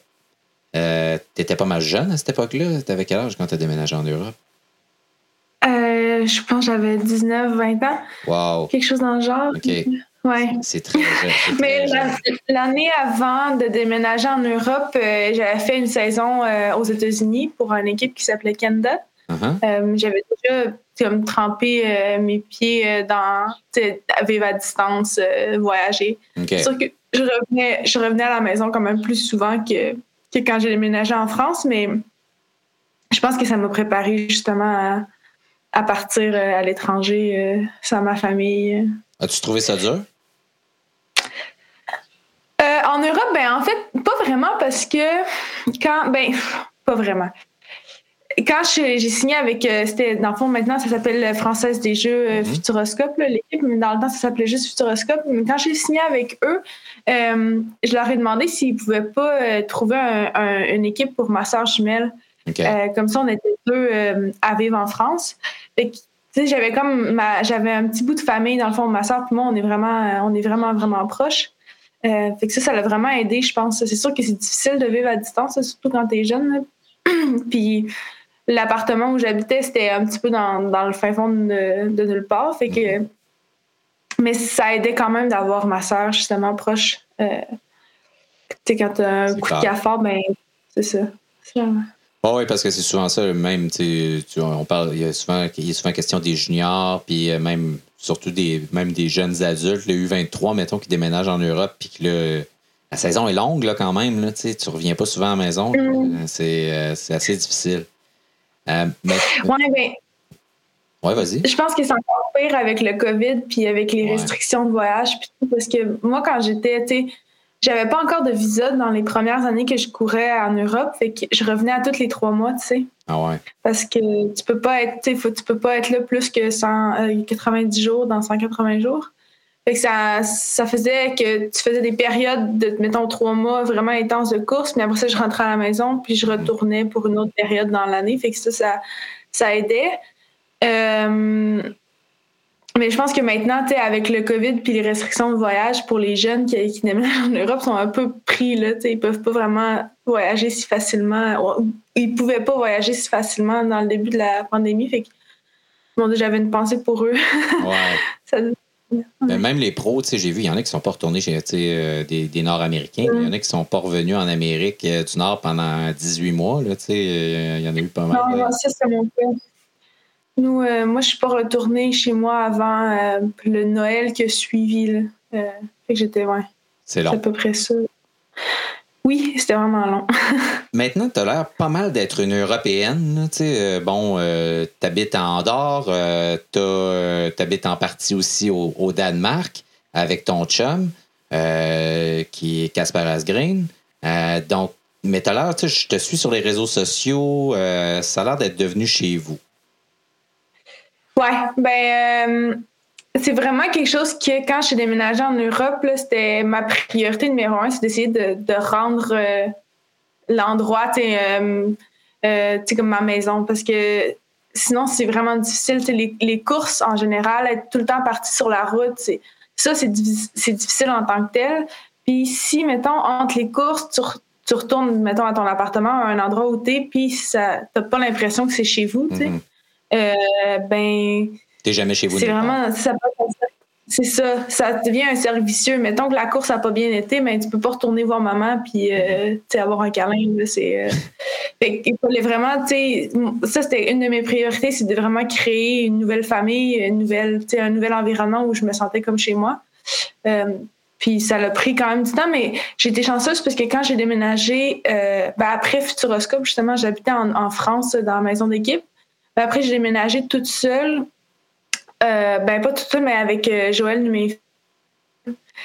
tu étais pas mal jeune à cette époque-là. Tu avais quel âge quand tu as déménagé en Europe? Euh, je pense que j'avais 19, 20 ans. Wow. Quelque chose dans le genre. Ouais. C'est très jeune. Mais l'année avant de déménager en Europe, euh, j'avais fait une saison euh, aux États-Unis pour une équipe qui s'appelait Kenda. Uh-huh. j'avais déjà comme trempé mes pieds dans vivre à distance, voyager. C'est sûr que je revenais, je revenais à la maison quand même plus souvent que, que quand j'ai déménagé en France, mais je pense que ça m'a préparé justement à à partir euh, à l'étranger euh, sans ma famille. As-tu trouvé ça dur? Euh, en Europe, ben en fait, pas vraiment parce que quand ben pas vraiment. Quand j'ai signé avec c'était dans le fond maintenant ça s'appelle Française des Jeux mm-hmm. Futuroscope l'équipe, mais dans le temps ça s'appelait juste Futuroscope. Mais quand j'ai signé avec eux, je leur ai demandé s'ils pouvaient pas trouver une équipe pour ma soeur jumelle. Euh, comme ça, on était deux euh, à vivre en France. j'avais comme j'avais un petit bout de famille dans le fond. Ma soeur et moi, on est vraiment, euh, on est vraiment, vraiment proches. fait que ça, ça l'a vraiment aidé, je pense. C'est sûr que c'est difficile de vivre à distance, surtout quand tu es jeune. puis l'appartement où j'habitais, c'était un petit peu dans, le fin fond de, nulle part. Fait que, mais ça aidait quand même d'avoir ma soeur justement proche. tu sais, quand tu as un coup de cafard, ben, c'est ça. Oh oui, parce que c'est souvent ça, même, tu, on parle, il y a souvent, il y a souvent question des juniors, puis euh, même, surtout des, même des jeunes adultes, le U23, mettons, qui déménagent en Europe, puis que la saison est longue, là, quand même, là, tu reviens pas souvent à la maison, mm. euh, c'est assez difficile. Euh, mais, ouais, ben, ouais, vas-y. Je pense que c'est encore pire avec le COVID, puis avec les restrictions de voyage, puis tout, parce que moi, quand j'étais, tu j'avais pas encore de visa dans les premières années que je courais en Europe, fait que je revenais à tous les trois mois, tu sais. Ah ouais. Parce que tu peux pas être, faut, tu peux pas être là plus que 190 euh, jours dans 180 jours. Fait que ça, ça faisait que tu faisais des périodes de, mettons, trois mois vraiment intenses de course, mais après ça, je rentrais à la maison, puis je retournais pour une autre période dans l'année. Fait que ça, ça, ça aidait. Euh, mais je pense que maintenant, avec le COVID puis les restrictions de voyage pour les jeunes qui, qui déménagent en Europe sont un peu pris. Là, ils peuvent pas vraiment voyager si facilement. Ils pouvaient pas voyager si facilement dans le début de la pandémie. Fait que bon, j'avais une pensée pour eux. Ben, même les pros, j'ai vu, il y en a qui sont pas retournés chez euh, des, des Nord-Américains. Il y en a qui sont pas revenus en Amérique euh, du Nord pendant 18 mois. Là, euh, il y en a eu pas mal. Non, ça, c'est mon cas. Nous, euh, moi, je suis pas retournée chez moi avant euh, le Noël qui a suivi. Là. Euh, fait que j'étais, ouais. C'est long. à peu près ça. Oui, c'était vraiment long. Maintenant, tu as l'air pas mal d'être une Européenne. sais, bon, tu habites en Andorre, tu habites en partie aussi au, Danemark avec ton chum, qui est Casper Asgreen. donc, mais tu as l'air, je te suis sur les réseaux sociaux, ça a l'air d'être devenu chez vous. Ouais, ben euh, c'est vraiment quelque chose que quand j'ai déménagé en Europe, c'était ma priorité numéro un, c'est d'essayer de, rendre euh, l'endroit euh, comme ma maison parce que sinon c'est vraiment difficile. Les, les, courses en général, être tout le temps parti sur la route, ça c'est difficile en tant que tel. Puis si, mettons, entre les courses, tu, retournes, mettons, à ton appartement, à un endroit où tu es, puis ça t'as pas l'impression que c'est chez vous, tu sais. Mm-hmm. Euh, ben. T'es jamais chez vous. C'est vraiment. c'est ça, ça devient un servicieux. Mettons que la course n'a pas bien été, mais tu peux pas retourner voir maman puis euh, avoir un câlin. C'est, euh... il fallait vraiment, ça c'était une de mes priorités, c'est de vraiment créer une nouvelle famille, une nouvelle, un nouvel environnement où je me sentais comme chez moi. Euh, Puis ça l'a pris quand même du temps, mais j'ai été chanceuse parce que quand j'ai déménagé, euh, ben après Futuroscope, justement, j'habitais en, France dans la maison d'équipe. Ben après, j'ai déménagé toute seule. Euh, ben pas toute seule, mais avec euh, Joël Numé.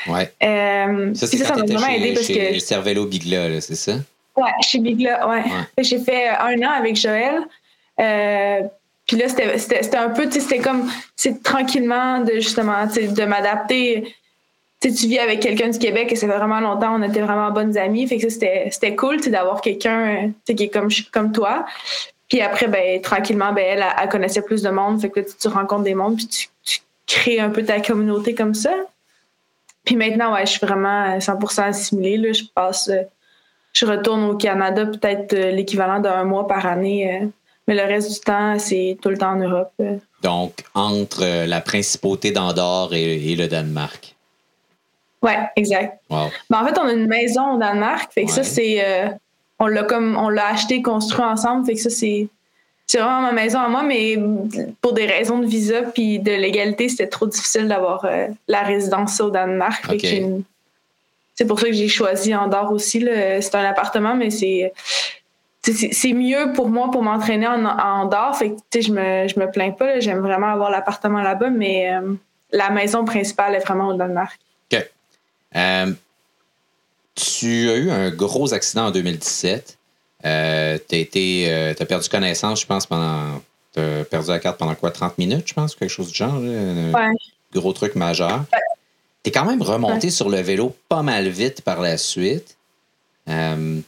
Ouais. Euh, Ça, c'est quand ça m'a vraiment aidé parce chez que. Cervelo Bigla, c'est ça? Ouais, chez Bigla, ouais. Ouais. J'ai fait un an avec Joël. Euh, puis là, c'était- un peu, tu sais, c'était comme, c'est tranquillement de justement, tu sais, de m'adapter. Tu vis avec quelqu'un du Québec et ça fait vraiment longtemps, on était vraiment bonnes amies. Fait que ça, c'était cool, d'avoir quelqu'un, euh, qui est comme, comme toi. Puis après, ben, tranquillement, ben, elle, elle, elle connaissait plus de monde. Fait que là, tu, tu rencontres des mondes, puis tu, tu crées un peu ta communauté comme ça. Puis maintenant, ouais, je suis vraiment 100% assimilée. Là. Je passe, euh, je retourne au Canada peut-être euh, l'équivalent d'un mois par année. euh, mais le reste du temps, c'est tout le temps en Europe. Donc, entre la principauté d'Andorre et, et le Danemark. Ouais, exact. Wow. Mais en fait, on a une maison au Danemark. Fait que ça, c'est. euh, on l'a comme on l'a acheté, construit ensemble. Fait que ça, c'est. C'est vraiment ma maison à moi, mais pour des raisons de visa puis de légalité, c'était trop difficile d'avoir euh, la résidence au Danemark. Une- C'est pour ça que j'ai choisi Andorre aussi. C'est un appartement, mais c'est. c'est- mieux pour moi pour m'entraîner en, en Andorre. Fait que, je me, je me plains pas. J'aime vraiment avoir l'appartement là-bas, mais euh, la maison principale est vraiment au Danemark. OK. Euh, tu as eu un gros accident en 2017. Euh, tu as perdu connaissance, je pense, pendant. Tu as perdu la carte pendant quoi 30 minutes, je pense, quelque chose du genre. Un Ouais. Gros truc majeur. Tu es quand même remonté sur le vélo pas mal vite par la suite. Euh,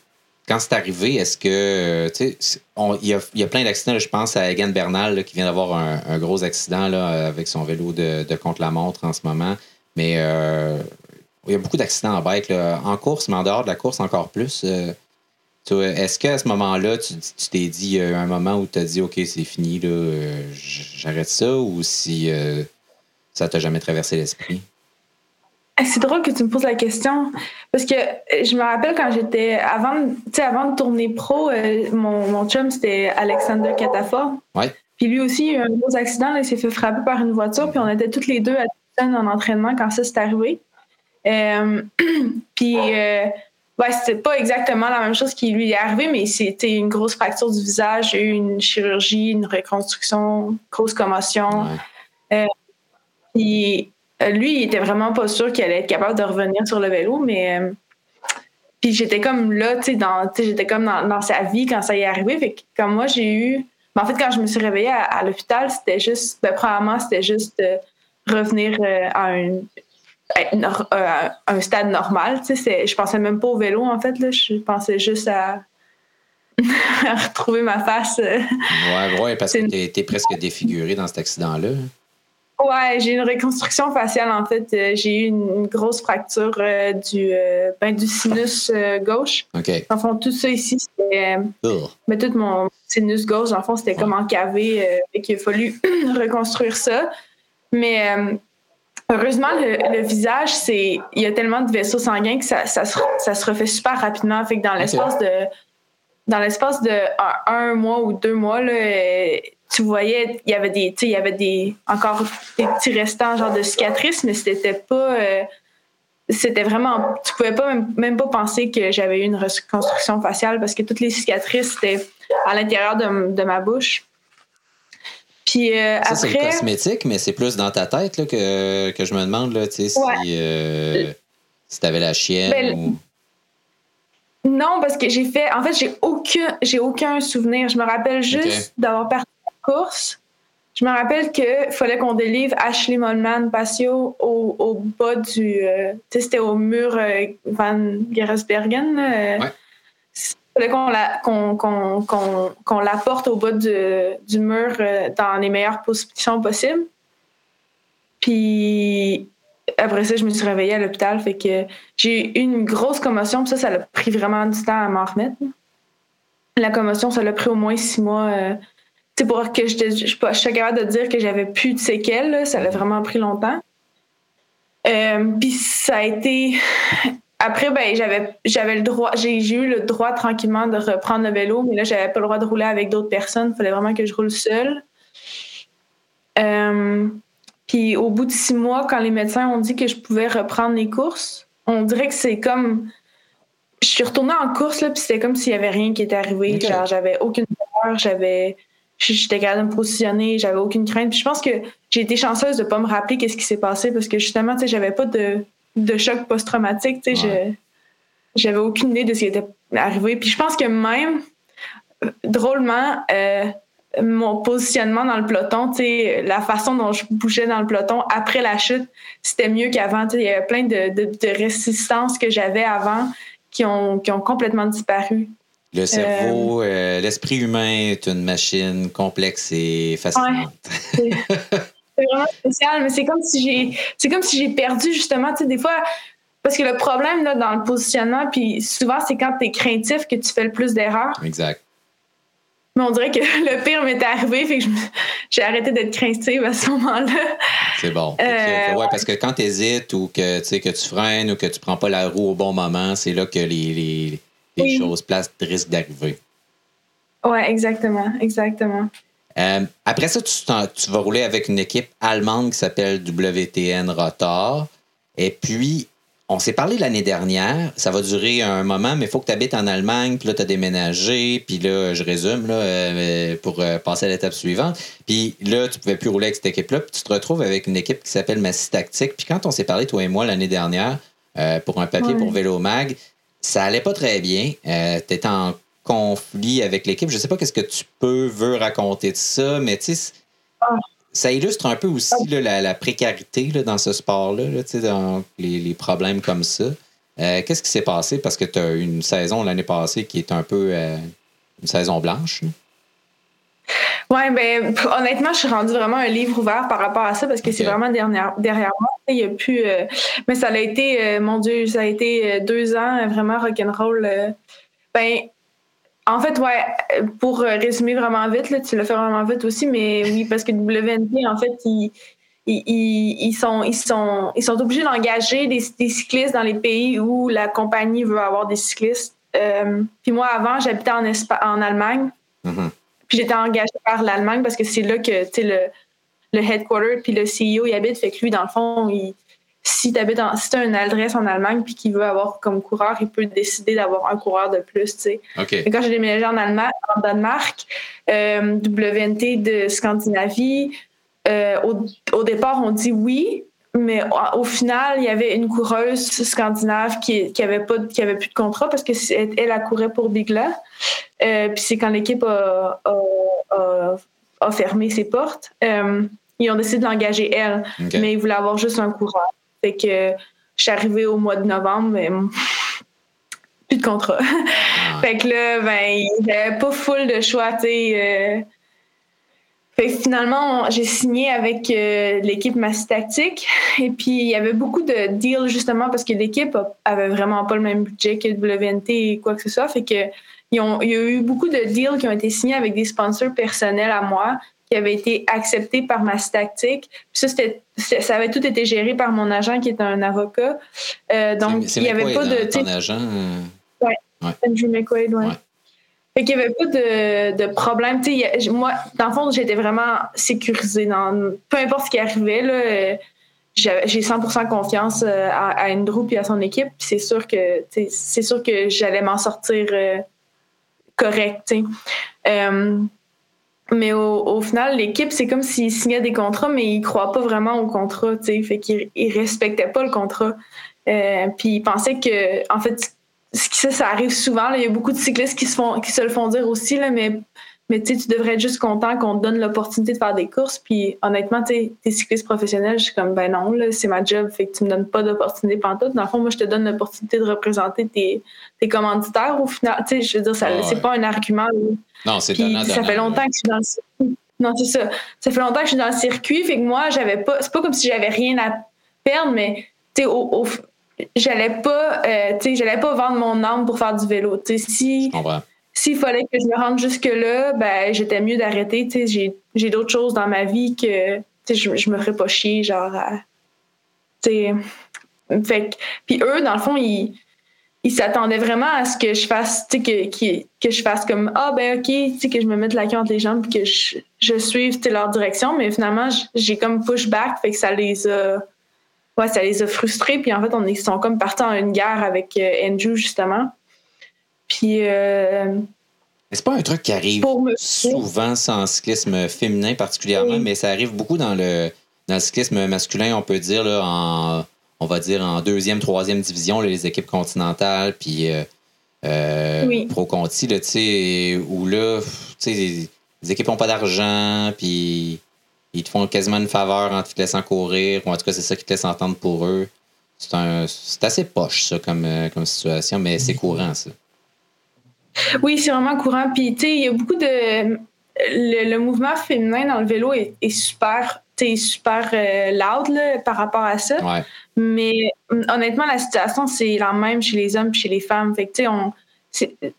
quand c'est arrivé, est-ce que. euh, Il y y a plein d'accidents. Je pense à Egan Bernal là, qui vient d'avoir un, un gros accident là, avec son vélo de, de contre-la-montre en ce moment. Mais euh, il y a beaucoup d'accidents en bike, là, en course, mais en dehors de la course encore plus. euh, Est-ce qu'à ce moment-là, tu t'es dit, il y a eu un moment où tu as dit, OK, c'est fini, là, euh, j'arrête ça, ou si euh, ça t'a jamais traversé l'esprit? Ah, C'est drôle que tu me poses la question parce que euh, je me rappelle quand j'étais avant, avant de tourner pro, mon, mon chum c'était Alexander Catafort. Ouais. Puis lui aussi, il a eu un gros accident, là, il s'est fait frapper par une voiture, puis on était toutes les deux à en entraînement quand ça s'est arrivé. Euh, puis euh, ouais, c'était pas exactement la même chose qui lui est arrivé, mais c'était une grosse fracture du visage, eu une chirurgie, une reconstruction, grosse commotion. Ouais. Puis euh, lui, il était vraiment pas sûr qu'il allait être capable de revenir sur le vélo, mais euh, puis j'étais comme là, tu sais, dans, j'étais comme dans, dans sa vie quand ça y est arrivé. Fait que comme moi, j'ai eu, mais en fait, quand je me suis réveillée à, à l'hôpital, c'était juste, ben, premièrement, c'était juste de revenir euh, à un, euh, un stade normal. Tu sais, je pensais même pas au vélo en fait là, je pensais juste à, à retrouver ma face. euh, Ouais, ouais, parce que été presque défiguré dans cet accident-là. Ouais, j'ai une reconstruction faciale en fait. Euh, j'ai eu une, une grosse fracture euh, du, euh, ben, du sinus gauche. OK. En fond, tout ça ici, c'était. mais tout mon sinus gauche, en fond, c'était comme encavé et qu'il a fallu reconstruire ça. Mais heureusement, le, le visage, c'est. Il y a tellement de vaisseaux sanguins que ça, ça, se, ça se refait super rapidement. Fait que dans l'espace de. Dans l'espace de un, un mois ou deux mois, là, euh, tu voyais, il y avait des, il y avait des, encore des petits restants, genre de cicatrices, mais c'était pas, euh, c'était vraiment, tu pouvais pas même, même pas penser que j'avais eu une reconstruction faciale parce que toutes les cicatrices étaient à l'intérieur de, de ma bouche. Puis euh, Ça, c'est le cosmétique, mais c'est plus dans ta tête là, que, que je me demande là, si, Ouais. euh, si t'avais la chienne Ben, ou. Non, parce que j'ai fait. En fait, j'ai aucun, j'ai aucun souvenir. Je me rappelle juste d'avoir parti à la course. Je me rappelle qu'il fallait qu'on délivre Ashley Molman Patio au, au bas du. euh, tu sais, c'était au mur euh, Van Geresbergen. Ouais. Qu'on la, qu'on, qu'on, qu'on, qu'on la porte au bas du, mur euh, dans les meilleures positions possibles. Puis après ça, je me suis réveillée à l'hôpital. Fait que j'ai eu une grosse commotion. Puis ça, ça a pris vraiment du temps à m'en remettre. La commotion, ça l'a pris au moins six mois. euh, sais, pour que je, je, je capable de dire que j'avais plus de séquelles, ça l'a vraiment pris longtemps. Euh, Puis ça a été. Après, ben, j'avais, j'avais le droit, j'ai, j'ai eu le droit tranquillement de reprendre le vélo, mais là, j'avais pas le droit de rouler avec d'autres personnes. Il fallait vraiment que je roule seule. Euh, puis au bout de six mois, quand les médecins ont dit que je pouvais reprendre les courses, on dirait que c'est comme. Je suis retournée en course, là, puis c'était comme s'il y avait rien qui était arrivé. Genre, j'avais aucune peur, j'avais. J'étais capable de me positionner, j'avais aucune crainte. Puis je pense que j'ai été chanceuse de pas me rappeler qu'est-ce qui s'est passé parce que justement, tu sais, j'avais pas de, de choc post-traumatique, tu sais, Ouais. j'avais aucune idée de ce qui était arrivé. Puis je pense que même, euh, drôlement, euh, mon positionnement dans le peloton, tu sais, la façon dont je bougeais dans le peloton après la chute, c'était mieux qu'avant. Tu sais, Il y avait plein de, de, de résistances que j'avais avant qui ont, qui ont complètement disparu. Le cerveau, euh, l'esprit humain est une machine complexe et fascinante. C'est vraiment spécial, mais c'est comme si j'ai c'est comme si j'ai perdu justement, tu sais, des fois parce que le problème là, dans le positionnement, puis souvent c'est quand tu es craintif que tu fais le plus d'erreurs. Exact. Mais on dirait que le pire m'est arrivé, fait que j'ai arrêté d'être craintive à ce moment-là. C'est bon. Euh, ouais, parce que quand tu hésites ou que, tu sais, que tu freines ou que tu prends pas la roue au bon moment, c'est là que les, les, les Oui. choses places risquent d'arriver. Ouais, exactement, exactement. Euh, après ça, tu, vas rouler avec une équipe allemande qui s'appelle WTN Rotor. Et puis, on s'est parlé l'année dernière. Ça va durer un moment, mais il faut que tu habites en Allemagne. Puis là, tu as déménagé. Puis là, je résume là, euh, pour euh, passer à l'étape suivante. Puis là, tu pouvais plus rouler avec cette équipe-là. Puis tu te retrouves avec une équipe qui s'appelle Massy Tactique. Puis quand on s'est parlé, toi et moi, l'année dernière, pour un papier Ouais. pour Vélo Mag, ça allait pas très bien. Tu étais en conflit avec l'équipe. Je sais pas qu'est-ce que tu peux, veux raconter de ça, mais tu sais, Ah. ça illustre un peu aussi là, la, la précarité là, dans ce sport-là, là, tu sais, dans les, les problèmes comme ça. Euh, Qu'est-ce qui s'est passé? Parce que tu as eu une saison l'année passée qui est un peu euh, une saison blanche. Ouais, ben honnêtement, je suis rendue vraiment un livre ouvert par rapport à ça parce que c'est vraiment derrière, derrière moi. Il y a plus. euh, mais ça a été, euh, mon Dieu, ça a été deux ans vraiment rock'n'roll. euh. ben, en fait, ouais, pour euh, résumer vraiment vite, là, tu l'as fait vraiment vite aussi, mais oui, parce que WNT, en fait, ils, ils, ils- sont, ils, sont, ils sont obligés d'engager des, des cyclistes dans les pays où la compagnie veut avoir des cyclistes. Euh, puis moi, avant, j'habitais en, Espa- en Allemagne. Mhm. Puis j'étais engagée par l'Allemagne parce que c'est là que le, le headquarter puis le CEO il habite. Fait que lui, dans le fond, il, si tu habites si as une adresse en Allemagne puis qu'il veut avoir comme coureur, il peut décider d'avoir un coureur de plus. tu sais. Quand j'ai déménagé en, Allemagne, en Danemark, euh, WNT de Scandinavie, euh, au, au départ, on dit oui, mais au, au final, il y avait une coureuse scandinave qui, qui avait pas, qui avait plus de contrat parce que elle, elle courait pour Bigla. Euh, puis c'est quand l'équipe a, a- a- a fermé ses portes, euh, ils ont décidé de l'engager elle, mais ils voulaient avoir juste un coureur. Fait que je suis arrivée au mois de novembre, mais plus de contrat. Ah. Fait que là, ben, il n'y avait pas full de choix, tu sais. euh. Fait que finalement, j'ai signé avec euh, l'équipe Massy Tactique. Et puis, il y avait beaucoup de deals, justement, parce que l'équipe avait vraiment pas le même budget que WNT et quoi que ce soit. Fait que ils ont- il y a eu beaucoup de deals qui ont été signés avec des sponsors personnels à moi qui avaient été acceptés par Massy Tactique. Puis ça, c'était, ça avait tout été géré par mon agent qui est un avocat. Euh, donc, il n'y avait pas de... ton agent. euh, Andrew McQuaid, ouais. Ouais. Fait qu'il n'y avait pas de, de problème. Moi, dans le fond, j'étais vraiment sécurisée. Dans, peu importe ce qui arrivait, là, euh, j'ai 100% confiance euh, à, à Andrew et à son équipe. Puis c'est sûr que, c'est sûr que j'allais m'en sortir euh, correct. Mais au, au final, l'équipe, c'est comme s'ils signaient des contrats, mais ils ne croient pas vraiment au contrat. tu sais. Fait qu'ils ne respectaient pas le contrat. Euh, puis ils pensaient que, en fait, ce qui- ça, ça arrive souvent. Il y a beaucoup de cyclistes qui se, font, qui se le font dire aussi, là, mais, mais tu devrais être juste content qu'on te donne l'opportunité de faire des courses. Puis honnêtement, tu t'es cycliste professionnel, je suis comme, ben non, là, c'est ma job, fait que tu me donnes pas d'opportunité pantoute. Dans le fond, moi, je te donne l'opportunité de représenter tes, tes commanditaires au final. Tu sais, je veux dire, ça, ouais. c'est pas un argument. Non, c'est ça fait longtemps que je suis dans le circuit. Non, c'est ça. Ça fait longtemps que je suis dans le circuit, fait que moi, j'avais pas. C'est pas comme si j'avais rien à perdre, mais tu sais, au, au- j'allais pas, euh, tu sais, j'allais pas vendre mon âme pour faire du vélo. Tu sais, si. S'il fallait que je me rende jusque là, ben j'étais mieux d'arrêter. J'ai j'ai d'autres choses dans ma vie que je, je me ferais pas chier, genre. à- fait que- puis eux, dans le fond, ils ils s'attendaient vraiment à ce que je fasse, sais, que, que, je fasse comme ah ben ok, tu sais, que je me mette la queue entre les jambes, que je, je suive leur direction. Mais finalement, j'ai comme push back, fait que ça les a, ouais, ça les a frustrés. Puis en fait, on ils sont comme partis en une guerre avec euh, Andrew justement. Puis euh, c'est pas un truc qui arrive souvent sans cyclisme féminin particulièrement, mais ça arrive beaucoup dans le, dans le cyclisme masculin, on peut dire, là, en, on va dire en deuxième, troisième division, les équipes continentales, puis euh, euh Pro Conti, là, où là, les, les équipes n'ont pas d'argent, puis ils te font quasiment une faveur en te laissant courir, ou en tout cas, c'est ça qui te laisse entendre pour eux. C'est assez poche, ça, comme, euh, comme situation, mais c'est courant, ça. Oui, c'est vraiment courant. Puis, tu sais, il y a beaucoup de. Le, mouvement féminin dans le vélo est, super, super euh, loud là, par rapport à ça. Mais honnêtement, la situation, c'est la même chez les hommes et chez les femmes. Fait que, tu sais, on.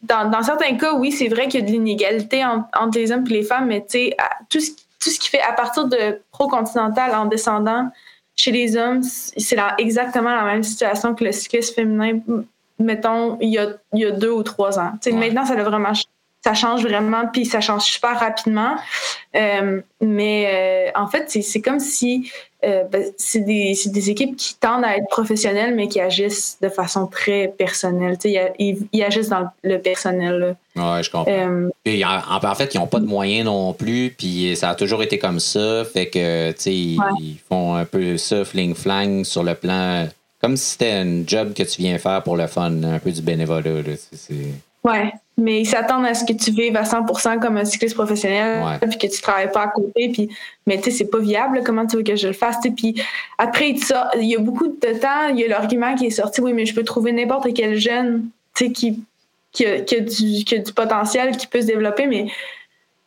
Dans, dans, certains cas, oui, c'est vrai qu'il y a de l'inégalité entre les hommes et les femmes, mais tu sais, tout ce, tout ce qui fait à partir de pro-continental en descendant chez les hommes, c'est exactement la même situation que le cyclisme féminin mettons, il y a, il y a deux ou trois ans. Maintenant, ça vraiment ça change vraiment, puis ça change super rapidement. Euh, mais euh, en fait, c'est comme si euh, ben, c'est des, des, équipes qui tendent à être professionnelles, mais qui agissent de façon très personnelle. Ils, ils, agissent dans le personnel. Oui, je comprends. en, fait, ils n'ont pas de moyens non plus, puis ça a toujours été comme ça. Fait que, ils, ils font un peu ça, fling-flang, sur le plan comme si c'était un job que tu viens faire pour le fun, un peu du bénévolat. Oui, mais ils s'attendent à ce que tu vives à 100% comme un cycliste professionnel, puis que tu travailles pas à côté. Puis, mais tu sais, c'est pas viable. Comment tu veux que je le fasse? Puis après, il y a beaucoup de temps, il y a l'argument qui est sorti oui, mais je peux trouver n'importe quel jeune qui, qui, a, qui, a du, qui a du potentiel, qui peut se développer, mais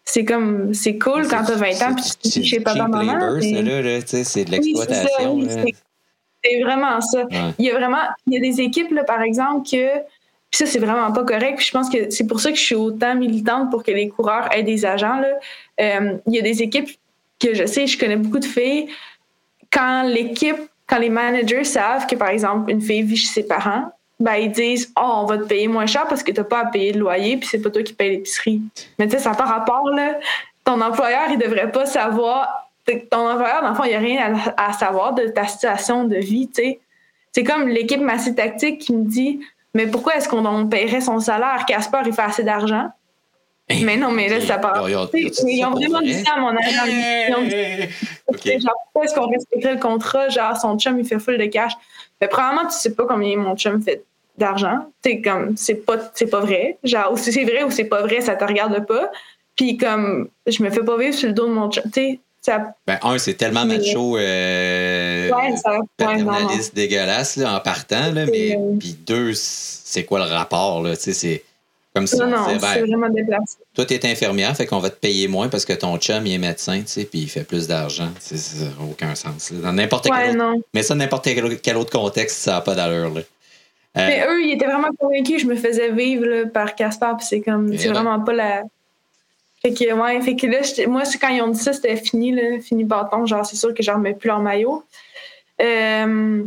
c'est comme c'est cool quand tu as 20 ans puis tu sais pas maman c'est de l'exploitation c'est vraiment ça. Il y a vraiment, il y a des équipes, là, par exemple, que. Puis ça, c'est vraiment pas correct. je pense que c'est pour ça que je suis autant militante pour que les coureurs aient des agents. Là. Euh, il y a des équipes que je sais, je connais beaucoup de filles. Quand l'équipe, quand les managers savent que, par exemple, une fille vit chez ses parents, ben, ils disent Oh, on va te payer moins cher parce que tu n'as pas à payer de loyer, puis c'est pas toi qui payes l'épicerie. Mais tu sais, ça pas rapport, là. Ton employeur, il devrait pas savoir ton employeur, dans le fond, il n'y a rien à, savoir de ta situation de vie, tu sais. C'est comme l'équipe Massé Tactique qui me dit Mais pourquoi est-ce qu'on paierait son salaire? Casper, il fait assez d'argent. Mais non, mais là, ça part. Ils, ont vraiment dit ça à mon agent. Genre, pourquoi est-ce qu'on respecterait le contrat? Genre, son chum, il fait full de cash. Mais probablement, tu sais pas combien mon chum fait d'argent. C'est comme, c'est pas, pas vrai. Genre, ou c'est vrai ou c'est pas vrai, ça te regarde pas. Puis comme, je me fais pas vivre sur le dos de mon chum. Tu ben, un, c'est tellement macho, euh, paternaliste dégueulasse là, en partant, là, mais puis deux, c'est quoi le rapport? Là, c'est comme si non, on disait, ben, vraiment déplacé. Toi, tu es infirmière, fait qu'on va te payer moins parce que ton chum il est médecin, puis il fait plus d'argent. Ça n'a aucun sens. Dans n'importe quel autre, mais ça, n'importe quel, autre contexte, ça n'a pas d'allure. Euh, mais eux, ils étaient vraiment convaincus je me faisais vivre là, par Caspar, puis c'est comme, c'est vraiment pas la fait que, ouais, fait que là, moi, quand ils ont dit ça, c'était fini, là, fini bâton. Genre, c'est sûr que je remets plus leur maillot. Euh,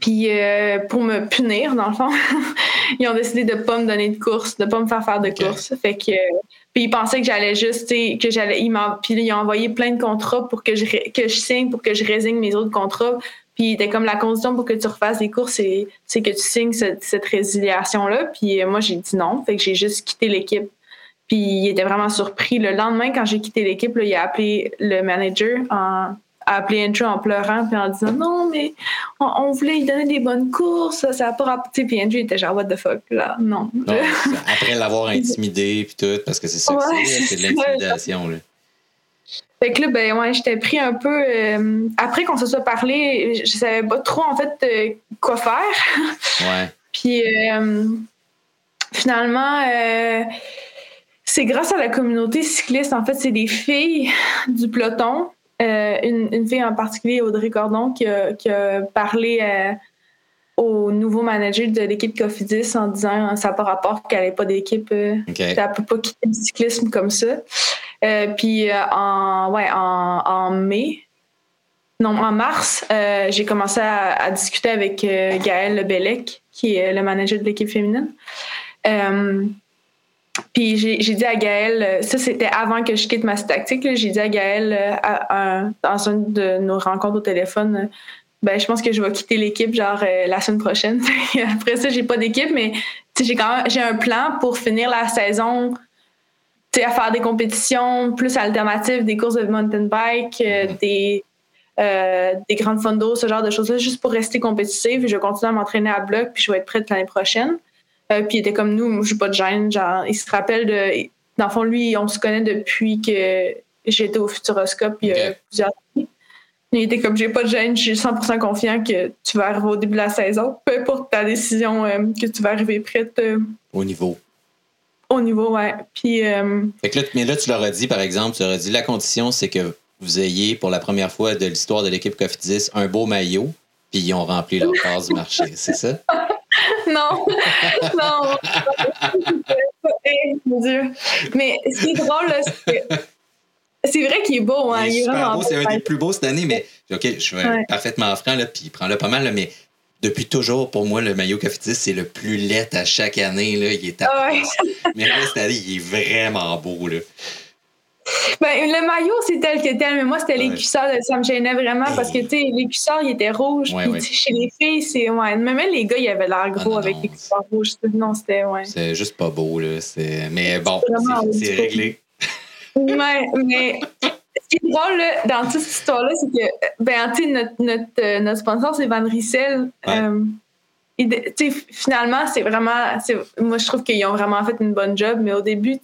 puis euh, pour me punir, dans le fond, ils ont décidé de pas me donner de course, de pas me faire faire de course. Fait que puis ils pensaient que j'allais juste, que j'allais, ils m'ont, puis ils ont envoyé plein de contrats pour que je que je signe, pour que je résigne mes autres contrats. Puis c'était comme la condition pour que tu refasses des courses, c'est, que tu signes cette, cette résiliation là. Puis euh, moi j'ai dit non, fait que j'ai juste quitté l'équipe puis il était vraiment surpris. Le lendemain, quand j'ai quitté l'équipe, il a appelé le manager en a appelé Andrew en pleurant puis en disant non mais on, voulait lui donner des bonnes courses ça n'a pas rapporté puis Andrew était genre what the fuck là non, après l'avoir intimidé puis tout parce que c'est ça c'est de l'intimidation là fait que là, ben ouais, j'étais pris un peu. Euh, après qu'on se soit parlé, je savais pas trop en fait euh, quoi faire. Ouais. puis euh, finalement, c'est grâce à la communauté cycliste. En fait, c'est des filles du peloton. Euh, une, fille en particulier, Audrey Cordon, qui a, parlé euh, au nouveau manager de l'équipe Cofidis en disant ça n'a pas rapport qu'elle n'ait pas d'équipe. Euh, okay. Elle ne peut pas quitter le cyclisme comme ça. puis en, ouais, en, mai, non, en mars, j'ai commencé à, discuter avec Gaël Lebellec, qui est le manager de l'équipe féminine. Puis j'ai dit à Gaël, ça c'était avant que je quitte ma tactique, j'ai dit à Gaël dans une de nos rencontres au téléphone, ben je pense que je vais quitter l'équipe genre la semaine prochaine. Après ça, j'ai pas d'équipe, mais j'ai quand j'ai un plan pour finir la saison à faire des compétitions plus alternatives, des courses de mountain bike, euh, mm-hmm. des, euh, des grandes fondos, ce genre de choses-là, juste pour rester compétitive. Je continue à m'entraîner à bloc, puis je vais être prête l'année prochaine. Euh, puis il était comme nous, je pas de gêne. Genre, il se rappelle de. Dans le fond, lui, on se connaît depuis que j'étais au Futuroscope il y a plusieurs années. Il était comme j'ai pas de gêne, je suis 100% confiant que tu vas arriver au début de la saison, peu importe ta décision, que tu vas arriver prête. au niveau. Au niveau, ouais. Puis. Euh, mais là, tu leur as dit, par exemple, tu leur as dit la condition, c'est que vous ayez, pour la première fois de l'histoire de l'équipe Cofidis, un beau maillot, puis ils ont rempli leur phase du marché, c'est ça? non, non. Mon Dieu. Mais ce qui est drôle, c'est c'est vrai qu'il est beau, hein. Il est, super beau, c'est un des plus beaux cette année, mais OK, je suis parfaitement franc, là, puis prends-le pas mal, là, mais depuis toujours, pour moi, le maillot Cofidis, c'est le plus laid à chaque année. Là. Il est à Mais là, cette année, il est vraiment beau. Là. Ben, le maillot, c'est tel que tel, mais moi, c'était ouais. l'écusseur. Ça me gênait vraiment parce que, tu sais, l'écusseur, il était rouge. puis, chez les filles, c'est. Ouais. Même les gars, ils avaient l'air gros ah, avec l'écusseur rouge. Non, c'était. Ouais. C'est juste pas beau, là. Mais bon, c'est réglé. mais, mais ce qui est drôle dans toute cette histoire-là, c'est que ben, notre, notre, euh, notre sponsor, c'est Van Riesel. Euh, finalement, c'est vraiment. Moi, je trouve qu'ils ont vraiment fait une bonne job, mais au début,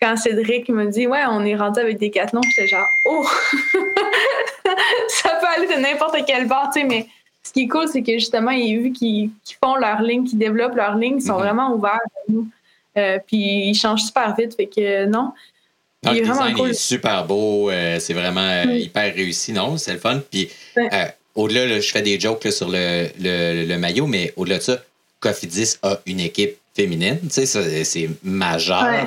quand Cédric me dit Ouais, on est rendu avec des quatre noms, j'étais genre Oh Ça peut aller de n'importe quelle part, mais ce qui est cool, c'est que justement, ils, vu qu'ils font leur ligne, qu'ils développent leur ligne, ils sont mm-hmm. vraiment ouverts à nous. Euh, puis ils changent super vite. Fait que non, le design est super beau, euh, c'est vraiment euh, hyper réussi, non? C'est le fun. Puis euh, au-delà, je fais des jokes sur le, le, maillot, mais au-delà de ça, Cofidis a une équipe féminine, tu sais, c'est majeur.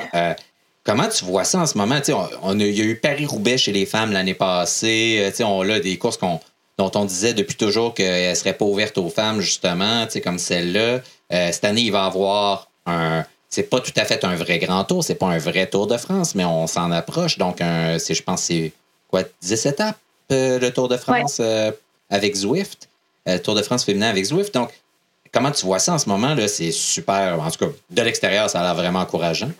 Comment tu vois ça en ce moment? On, il y a eu Paris-Roubaix chez les femmes l'année passée. On a des courses dont on disait depuis toujours qu'elles ne seraient pas ouvertes aux femmes, justement, comme celle-là. cette année, il va y avoir un c'est pas tout à fait un vrai grand tour, c'est pas un vrai Tour de France, mais on s'en approche. Donc, c'est, je pense c'est quoi, 10 étapes, euh, le Tour de France euh, avec Zwift, euh, Tour de France féminin avec Zwift. Donc, comment tu vois ça en ce moment? là? C'est super. En tout cas, de l'extérieur, ça a l'air vraiment encourageant.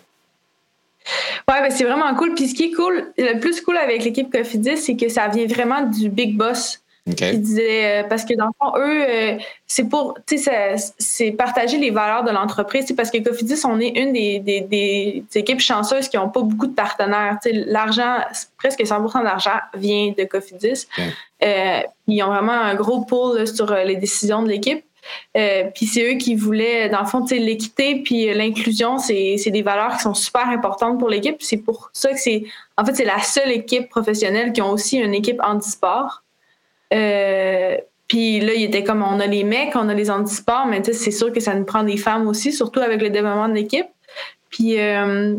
Ouais, ben c'est vraiment cool. Puis ce qui est cool, le plus cool avec l'équipe Cofidis, c'est que ça vient vraiment du big boss il disait, euh, parce que dans le fond, eux, euh, c'est pour, tu sais, c'est partager les valeurs de l'entreprise. Parce que Cofidis, on est une des, des, des équipes chanceuses qui n'ont pas beaucoup de partenaires. L'argent, presque 100 de l'argent vient de Cofidis. Euh, ils ont vraiment un gros pool sur les décisions de l'équipe. Puis c'est eux qui voulaient, dans le fond, l'équité puis l'inclusion, c'est des valeurs qui sont super importantes pour l'équipe. C'est pour ça que c'est, en fait, c'est la seule équipe professionnelle qui ont aussi une équipe handisport. Euh, puis là, il était comme on a les mecs, on a les handisports, mais c'est sûr que ça nous prend des femmes aussi, surtout avec le développement de l'équipe. Puis euh,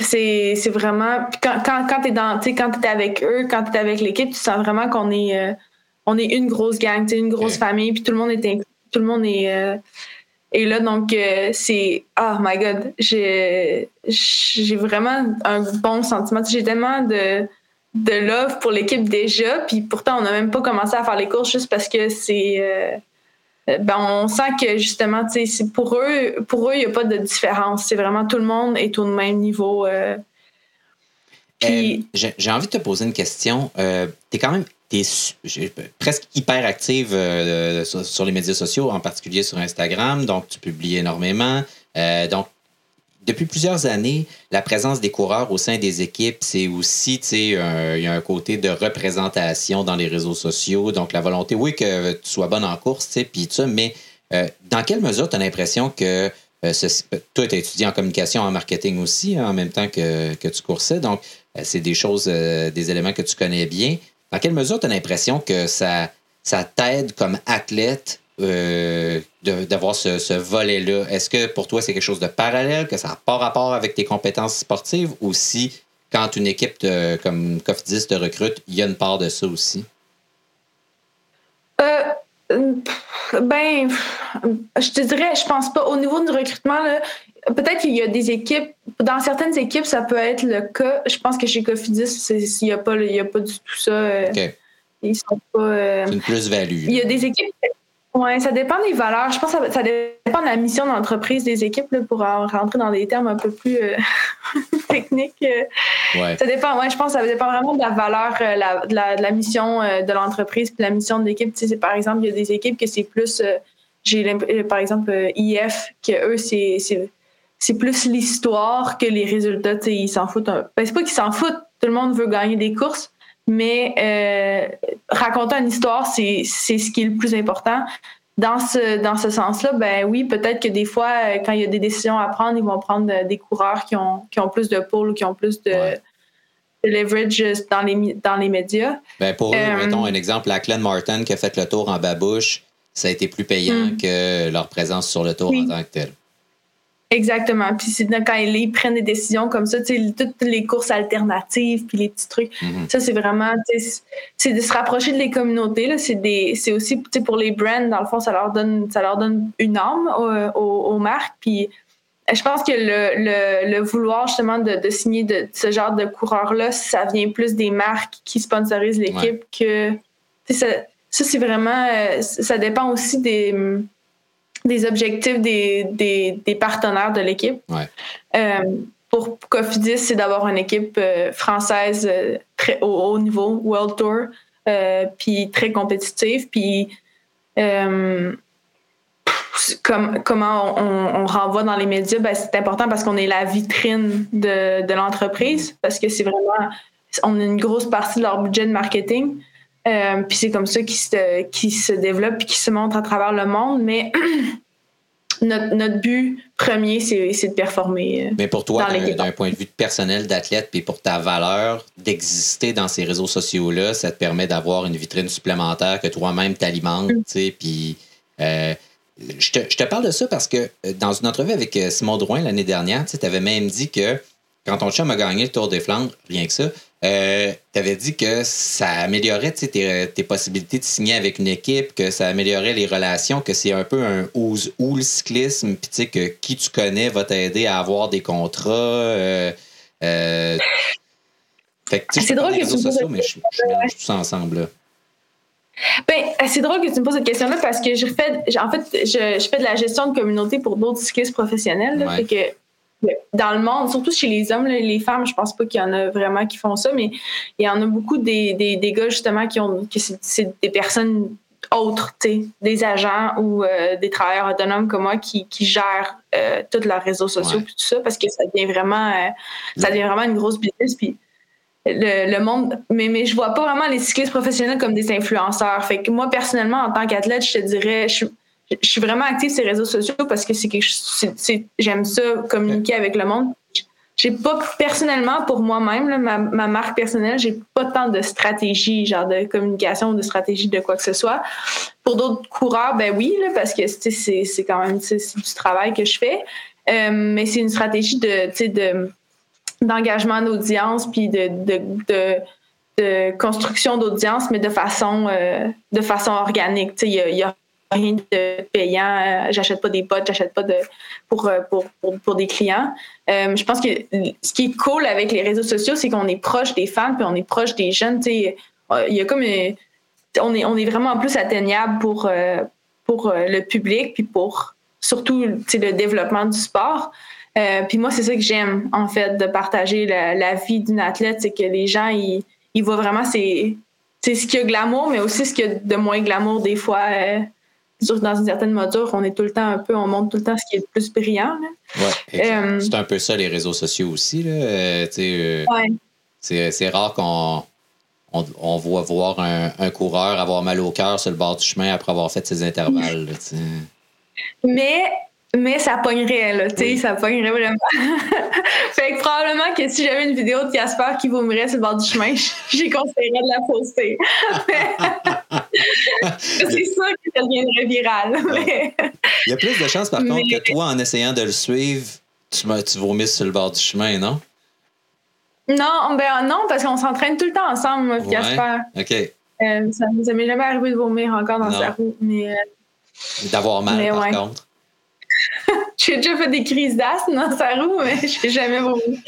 c'est, vraiment. quand, quand, quand quand t'es avec eux, quand t'es avec l'équipe, tu sens vraiment qu'on est euh, on est une grosse gang, une grosse famille, puis tout le monde est tout le monde est et là, donc, c'est. Oh my God, j'ai, j'ai vraiment un bon sentiment. J'ai tellement de, de love pour l'équipe déjà. Puis pourtant, on n'a même pas commencé à faire les courses juste parce que c'est. Euh, ben, on sent que justement, pour eux, pour eux, il n'y a pas de différence. C'est vraiment tout le monde est au même niveau. Euh. Puis... Euh, j'ai envie de te poser une question. tu es quand même es presque hyper active sur, sur, les médias sociaux, en particulier sur Instagram. Donc, tu publies énormément. donc, depuis plusieurs années, la présence des coureurs au sein des équipes, c'est aussi, tu sais, il y a un côté de représentation dans les réseaux sociaux. Donc, la volonté, oui, que tu sois bonne en course, tu sais, puis ça, mais euh, dans quelle mesure tu as l'impression que euh, toi, tu étudié en communication, en marketing aussi, hein, en même temps que, que tu coursais. Donc, euh, c'est des choses, des éléments que tu connais bien. Dans quelle mesure tu as l'impression que ça, ça t'aide comme athlète euh, d'avoir ce, volet-là? Est-ce que pour toi, c'est quelque chose de parallèle, que ça n'a pas rapport avec tes compétences sportives ou si quand une équipe comme Cofidis te recrute, il y a une part de ça aussi? Euh, ben, je te dirais, je pense pas. Au niveau du recrutement, peut-être qu'il y a des équipes, dans certaines équipes, ça peut être le cas. Je pense que chez Cofidis, il n'y a, pas, a pas du tout ça. Euh, ils sont pas. Euh, C'est une plus-value. Il y a des équipes oui, ça dépend des valeurs. Je pense que ça, dépend de la mission d'entreprise des équipes pour rentrer dans des termes un peu plus euh, techniques. Ouais. Ça dépend, ouais, je pense que ça dépend vraiment de la valeur, euh, de, la, mission euh, de l'entreprise puis la mission de l'équipe. Tu sais, par exemple, il y a des équipes que c'est plus, j'ai par exemple IF, que eux, c'est, c'est, plus l'histoire que les résultats. Tu sais, ils s'en foutent. Un... Ben, c'est pas qu'ils s'en foutent, tout le monde veut gagner des courses, mais euh, raconter une histoire, c'est ce qui est le plus important. Dans ce, dans ce sens-là, ben oui, peut-être que des fois, euh, quand il y a des décisions à prendre, ils vont prendre euh, des coureurs qui ont, qui ont plus de pôles ou qui ont plus de, leverage dans les, dans les médias. Ben pour eux, mettons un exemple, la Clan Martin qui a fait le tour en babouche, ça a été plus payant hmm. que leur présence sur le tour en tant que tel. Exactement. Puis c'est quand ils prennent des décisions comme ça, toutes les courses alternatives, puis les petits trucs. Mm-hmm. Ça, c'est vraiment, c'est de se rapprocher de les communautés. C'est aussi pour les brands, dans le fond, ça leur donne, ça leur donne une âme aux, marques. Puis je pense que le, le, vouloir justement de, de, signer de, ce genre de coureurs-là, ça vient plus des marques qui sponsorisent l'équipe que. Ça, ça c'est vraiment. Euh, ça dépend aussi des des objectifs des, des, partenaires de l'équipe. Euh, pour Cofidis, c'est d'avoir une équipe euh, française euh, très au haut niveau, World Tour, puis très compétitive. Puis comme, comment on, renvoie dans les médias, ben, c'est important parce qu'on est la vitrine de, de l'entreprise, parce que c'est vraiment, on a une grosse partie de leur budget de marketing. Euh, puis c'est comme ça qu'ils se, qui se développe et qui se montre à travers le monde. Mais notre, notre, but premier, c'est, de performer. Euh, mais pour toi, d'un, point de vue personnel d'athlète, puis pour ta valeur d'exister dans ces réseaux sociaux-là, ça te permet d'avoir une vitrine supplémentaire que toi-même t'alimentes. Mm. Puis. Euh, je te, je te, parle de ça parce que dans une entrevue avec Simon Drouin l'année dernière, tu avais même dit que quand ton chum a gagné le Tour des Flandres, rien que ça, euh, tu avais dit que ça améliorait tes, tes, possibilités de signer avec une équipe, que ça améliorait les relations, que c'est un peu un who's who le cyclisme, puis que qui tu connais va t'aider à avoir des contrats. Euh, euh, c'est drôle que tu me poses mais je, tout ça ensemble. Ben, c'est drôle que tu me poses cette question-là parce que je fais, en fait, je, fais de la gestion de communauté pour d'autres cyclistes professionnels. que dans le monde, surtout chez les hommes, les femmes, je pense pas qu'il y en a vraiment qui font ça, mais il y en a beaucoup des, des, gars justement qui ont que c'est des personnes autres, des agents ou euh, des travailleurs autonomes comme moi qui, qui gèrent euh, tous leurs réseaux sociaux et tout ça parce que ça devient vraiment euh, ça devient vraiment une grosse business puis le, le, monde mais mais je vois pas vraiment les cyclistes professionnels comme des influenceurs. Fait que moi personnellement en tant qu'athlète je te dirais je je suis vraiment active sur les réseaux sociaux parce que c'est quelque j'aime ça communiquer avec le monde. J'ai pas personnellement pour moi-même ma, ma, marque personnelle, j'ai pas tant de stratégie genre de communication ou de stratégie de quoi que ce soit. Pour d'autres coureurs, ben oui parce que c'est quand même du travail que je fais, euh, mais c'est une stratégie de de d'engagement d'audience puis de, de, construction d'audience, mais de façon euh, de façon organique. Il y a rien de payant. Euh, j'achète pas des potes, j'achète pas de pour, euh, pour, pour, des clients. Euh, je pense que ce qui est cool avec les réseaux sociaux, c'est qu'on est proche des fans puis on est proche des jeunes. il y a comme on est on est vraiment plus atteignable pour pour le public puis pour surtout le développement du sport. puis moi, c'est ça que j'aime, en fait, de partager la, vie d'une athlète, c'est que les gens, ils, voient vraiment c'est ce qu'il y a glamour, mais aussi ce qu'il y a de moins glamour des fois dans une certaine mesure, on est tout le temps un peu, on montre tout le temps ce qui est le plus brillant. Ouais, euh, c'est un peu ça les réseaux sociaux aussi. Euh, euh, c'est rare qu'on on, voit voir un, coureur avoir mal au cœur sur le bord du chemin après avoir fait ses intervalles. Mais mais ça pognerait, là, tu sais, ça pognerait vraiment. fait que probablement que si j'avais une vidéo de Casper qui vommerait sur le bord du chemin, j'ai conseillerais de la poster. c'est sûr que ça deviendrait viral. Il y a plus de chances, par contre, que toi, en essayant de le suivre, tu, tu vomisses sur le bord du chemin, non? Non, ben non, parce qu'on s'entraîne tout le temps ensemble, moi, Ouais. OK. Euh, ça ça m'est jamais arrivé de vomir encore dans sa roue. Mais euh, D'avoir mal, Mais par ouais. contre. j'ai déjà fait des crises d'asthme dans sa roue, mais j'ai jamais vomi.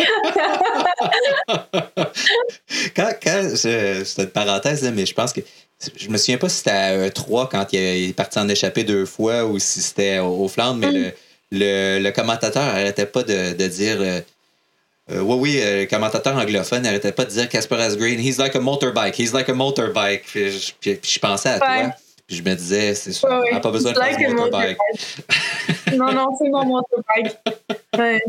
Quand, quand je- c'est une parenthèse, mais je pense que je me souviens pas si c'était à E3 quand il est parti en échapper deux fois ou si c'était au, au Flandre, mais le, le, le commentateur arrêtait pas de, de dire. euh, euh, oui, oui, euh, le commentateur anglophone n'arrêtait pas de dire Casper Asgreen, he's like a motorbike, he's like a motorbike. Puis je, puis- puis je pensais à Ouais. toi, puis je me disais, c'est sûr, Ouais, on ouais. n'a pas besoin de faire a motorbike. non, non, c'est mon motorbike. Ouais.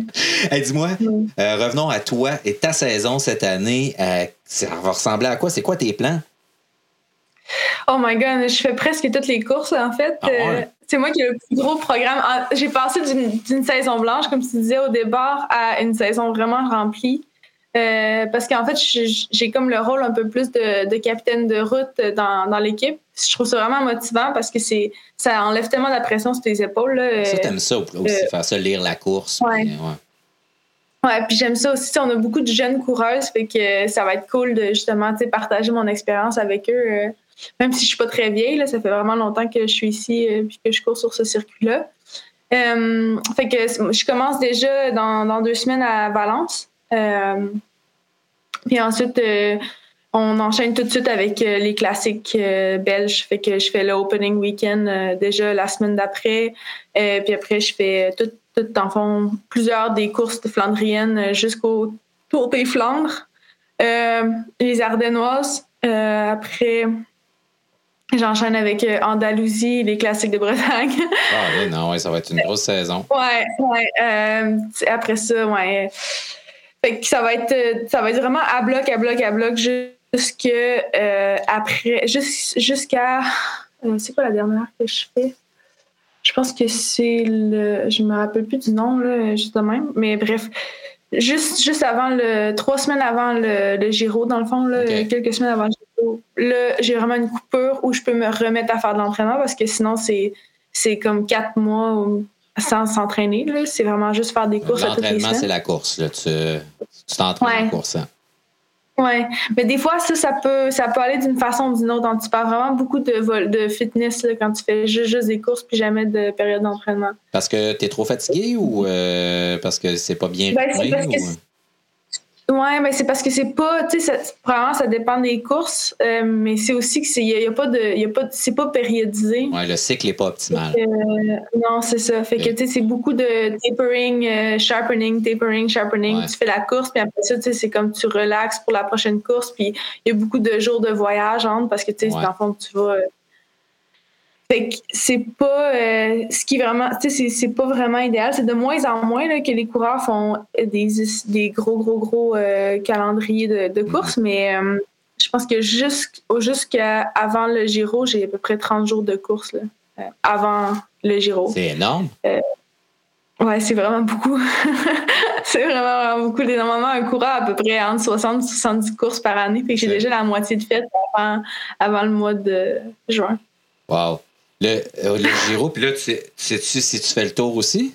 Hey, Dis-moi, Mm. revenons à toi et ta saison cette année. ça va ressembler à quoi? C'est quoi tes plans? Oh my god, je fais presque toutes les courses en fait. Ah ouais? Euh, c'est moi qui ai le plus gros programme. Ah, J'ai passé d'une saison blanche, comme tu disais au départ, à une saison vraiment remplie. Euh, parce qu'en fait, j'ai comme le rôle un peu plus de, de capitaine de route dans, dans l'équipe. Je trouve ça vraiment motivant parce que c'est ça enlève tellement de la pression sur tes épaules. Là. Ça, Euh, t'aimes ça aussi, euh, faire ça, lire la course. ouais. puis, ouais. Ouais, puis j'aime ça aussi. On a beaucoup de jeunes coureuses, fait que ça va être cool de justement partager mon expérience avec eux. Euh, même si je suis pas très vieille, là, ça fait vraiment longtemps que je suis ici et que je cours sur ce circuit-là. Euh, je commence déjà dans, dans deux semaines à Valence. Euh, puis ensuite, euh, on enchaîne tout de suite avec euh, les classiques euh, belges. Je fais le opening weekend euh, déjà la semaine d'après. Euh, puis après, je fais tout, tout en fond, plusieurs des courses de flandriennes euh, jusqu'au Tour des Flandres. Euh, les Ardennoises. Euh, après, j'enchaîne avec euh, Andalousie, les classiques de Bretagne. Ah oui, non, ouais, ça va être une grosse saison. Ouais, ouais. euh, après ça, ouais. Fait que ça va être, euh, ça va être vraiment à bloc, à bloc, à bloc, jusque euh, après, jus- jusqu'à. euh, c'est quoi la dernière que je fais? Je pense que c'est le. Je me rappelle plus du nom, là, juste de même. Mais bref, juste, juste avant le. Trois semaines avant le, le Giro, dans le fond, là, quelques semaines avant le Giro, là, j'ai vraiment une coupure où je peux me remettre à faire de l'entraînement parce que sinon, c'est c'est comme quatre mois sans s'entraîner. là. C'est vraiment juste faire des courses à L'entraînement, c'est la course. Là. Tu tu t'entraînes en course. hein. Ouais. Mais des fois, ça, ça peut, ça peut aller d'une façon ou d'une autre. Donc, tu parles vraiment beaucoup de, vol- de fitness là, quand tu fais juste, juste des courses puis jamais de période d'entraînement. Parce que tu es trop fatigué ou euh, parce que c'est pas bien Ben, c'est parce ou- Ouais, mais c'est parce que c'est pas, tu sais, ça- probablement ça dépend des courses, euh, mais c'est aussi que c'est, y a, y a pas de, y a pas, c'est pas périodisé. Ouais, le cycle n'est pas optimal. Euh, non, c'est ça. Fait que, tu sais, c'est beaucoup de tapering, euh, sharpening, tapering, sharpening. Ouais. Tu fais la course, puis après ça, tu sais, c'est comme tu relaxes pour la prochaine course, puis il y a beaucoup de jours de voyage entre parce que, tu sais, Ouais. dans le fond, tu vas. Fait que c'est pas euh, ce qui est vraiment, tu sais, c'est- pas vraiment idéal. C'est de moins en moins là, que les coureurs font des, des gros, gros, gros euh, calendriers de, de course, mais euh, je pense que jusqu'- jusqu'à avant le Giro, j'ai à peu près 30 jours de course là, avant le Giro. C'est énorme. Ouais, c'est vraiment beaucoup. c'est vraiment, vraiment beaucoup. Normalement, un coureur à peu près entre 60 et 70 courses par année. Fait que j'ai déjà la moitié de fête avant, avant le mois de juin. Wow. Le, euh, le Giro, puis là, tu sais- sais-tu si tu fais le tour aussi?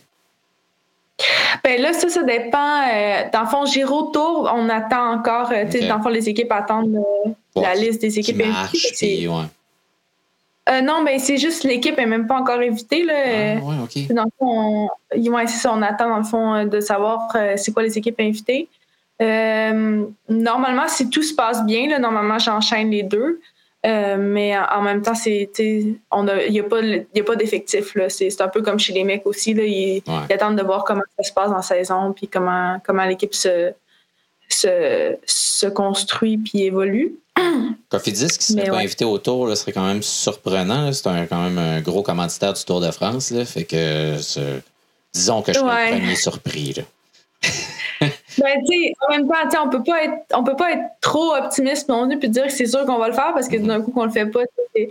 Ben là, ça, ça dépend. euh, dans le fond, Giro Tour, on attend encore. euh, tu sais, Ok. Dans le fond, les équipes attendent euh, Bon, la liste des Qui équipes invitées. ouais. Non, ben c'est juste l'équipe n'est même pas encore invitée. Là. Ah, ouais, OK. Dans le fond, on, ouais, ça, on attend dans le fond de savoir c'est quoi les équipes invitées. Normalement, si tout se passe bien, là, normalement, j'enchaîne les deux. Euh, mais en, même temps, il n'y a pas, a pas d'effectif. là. C'est, c'est un peu comme chez les mecs aussi. Là, ils, Ouais. ils attendent de voir comment ça se passe en saison, puis comment, comment l'équipe se, se, se construit puis évolue. Cofidis qui serait Mais pas ouais. invité au tour là, serait quand même surprenant. C'est un- quand même un gros commanditaire du Tour de France. Là, fait que disons que je Ouais. le premier surpris. Ben, en même temps, on peut pas être, on peut pas être trop optimiste non plus puis dire que c'est sûr qu'on va le faire parce que d'un coup qu'on le fait pas.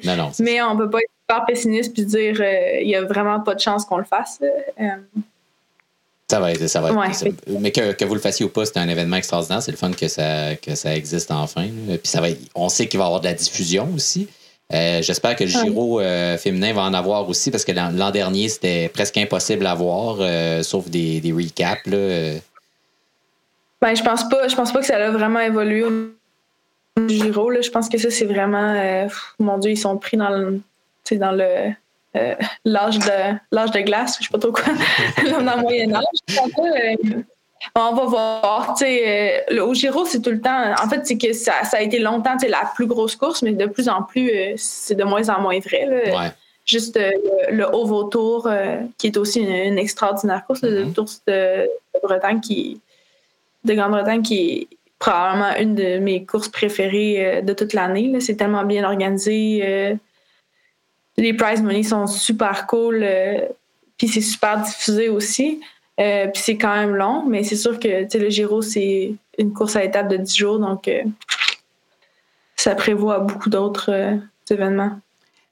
Non, non. Mais on peut pas être super pessimiste puis dire euh, il y a vraiment pas de chance qu'on le fasse. Euh, Ça va être. Ça va être Ouais. ça- mais que, que vous le fassiez ou pas, c'est un événement extraordinaire. C'est le fun que ça, que ça existe enfin. Puis ça va, être- on sait qu'il va y avoir de la diffusion aussi. Euh, J'espère que le. Giro euh, féminin va en avoir aussi parce que l'an l'an dernier, c'était presque impossible à voir, euh, sauf des, des recaps. Là. Ben, je pense pas, je pense pas que ça a vraiment évolué au Giro. Là. Je pense que ça, c'est vraiment. Euh, mon Dieu, ils sont pris dans le, dans le. Euh, l'âge de l'âge de glace, je sais pas trop quoi, dans le Moyen Âge. Euh, on va voir. le au Giro, c'est tout le temps. En fait, c'est que ça, ça, a été longtemps la plus grosse course, mais de plus en plus, c'est de moins en moins vrai. Là. Juste le, Haut Tour, qui est aussi une, extraordinaire course, le mm-hmm. Tour de, Bretagne, qui, de Grande-Bretagne, qui est probablement une de mes courses préférées euh, de toute l'année. C'est tellement bien organisé. Euh, les prize money sont super cool. Euh, puis c'est super diffusé aussi. puis c'est quand même long, mais c'est sûr que le Giro, c'est une course à étapes de 10 jours. Donc, ça prévoit beaucoup d'autres événements.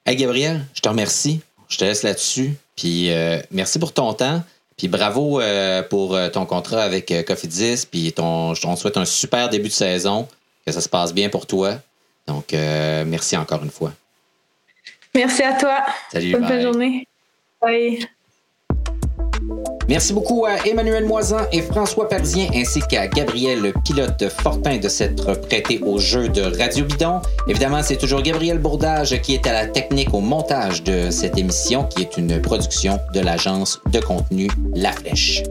Hey Gabriel, je te remercie. Je te laisse là-dessus. Puis merci pour ton temps. Puis bravo euh, pour euh, ton contrat avec euh, Coffee 10. Puis ton, on te souhaite un super début de saison. Que ça se passe bien pour toi. Donc, merci encore une fois. Merci à toi. Salut. Bonne journée. Bye. Merci beaucoup à Emmanuel Moisan et François Perdien ainsi qu'à Gabriel Pilote Fortin de s'être prêté au jeu de Radio Bidon. Évidemment, c'est toujours Gabriel Bourdage qui est à la technique au montage de cette émission qui est une production de l'agence de contenu La Flèche.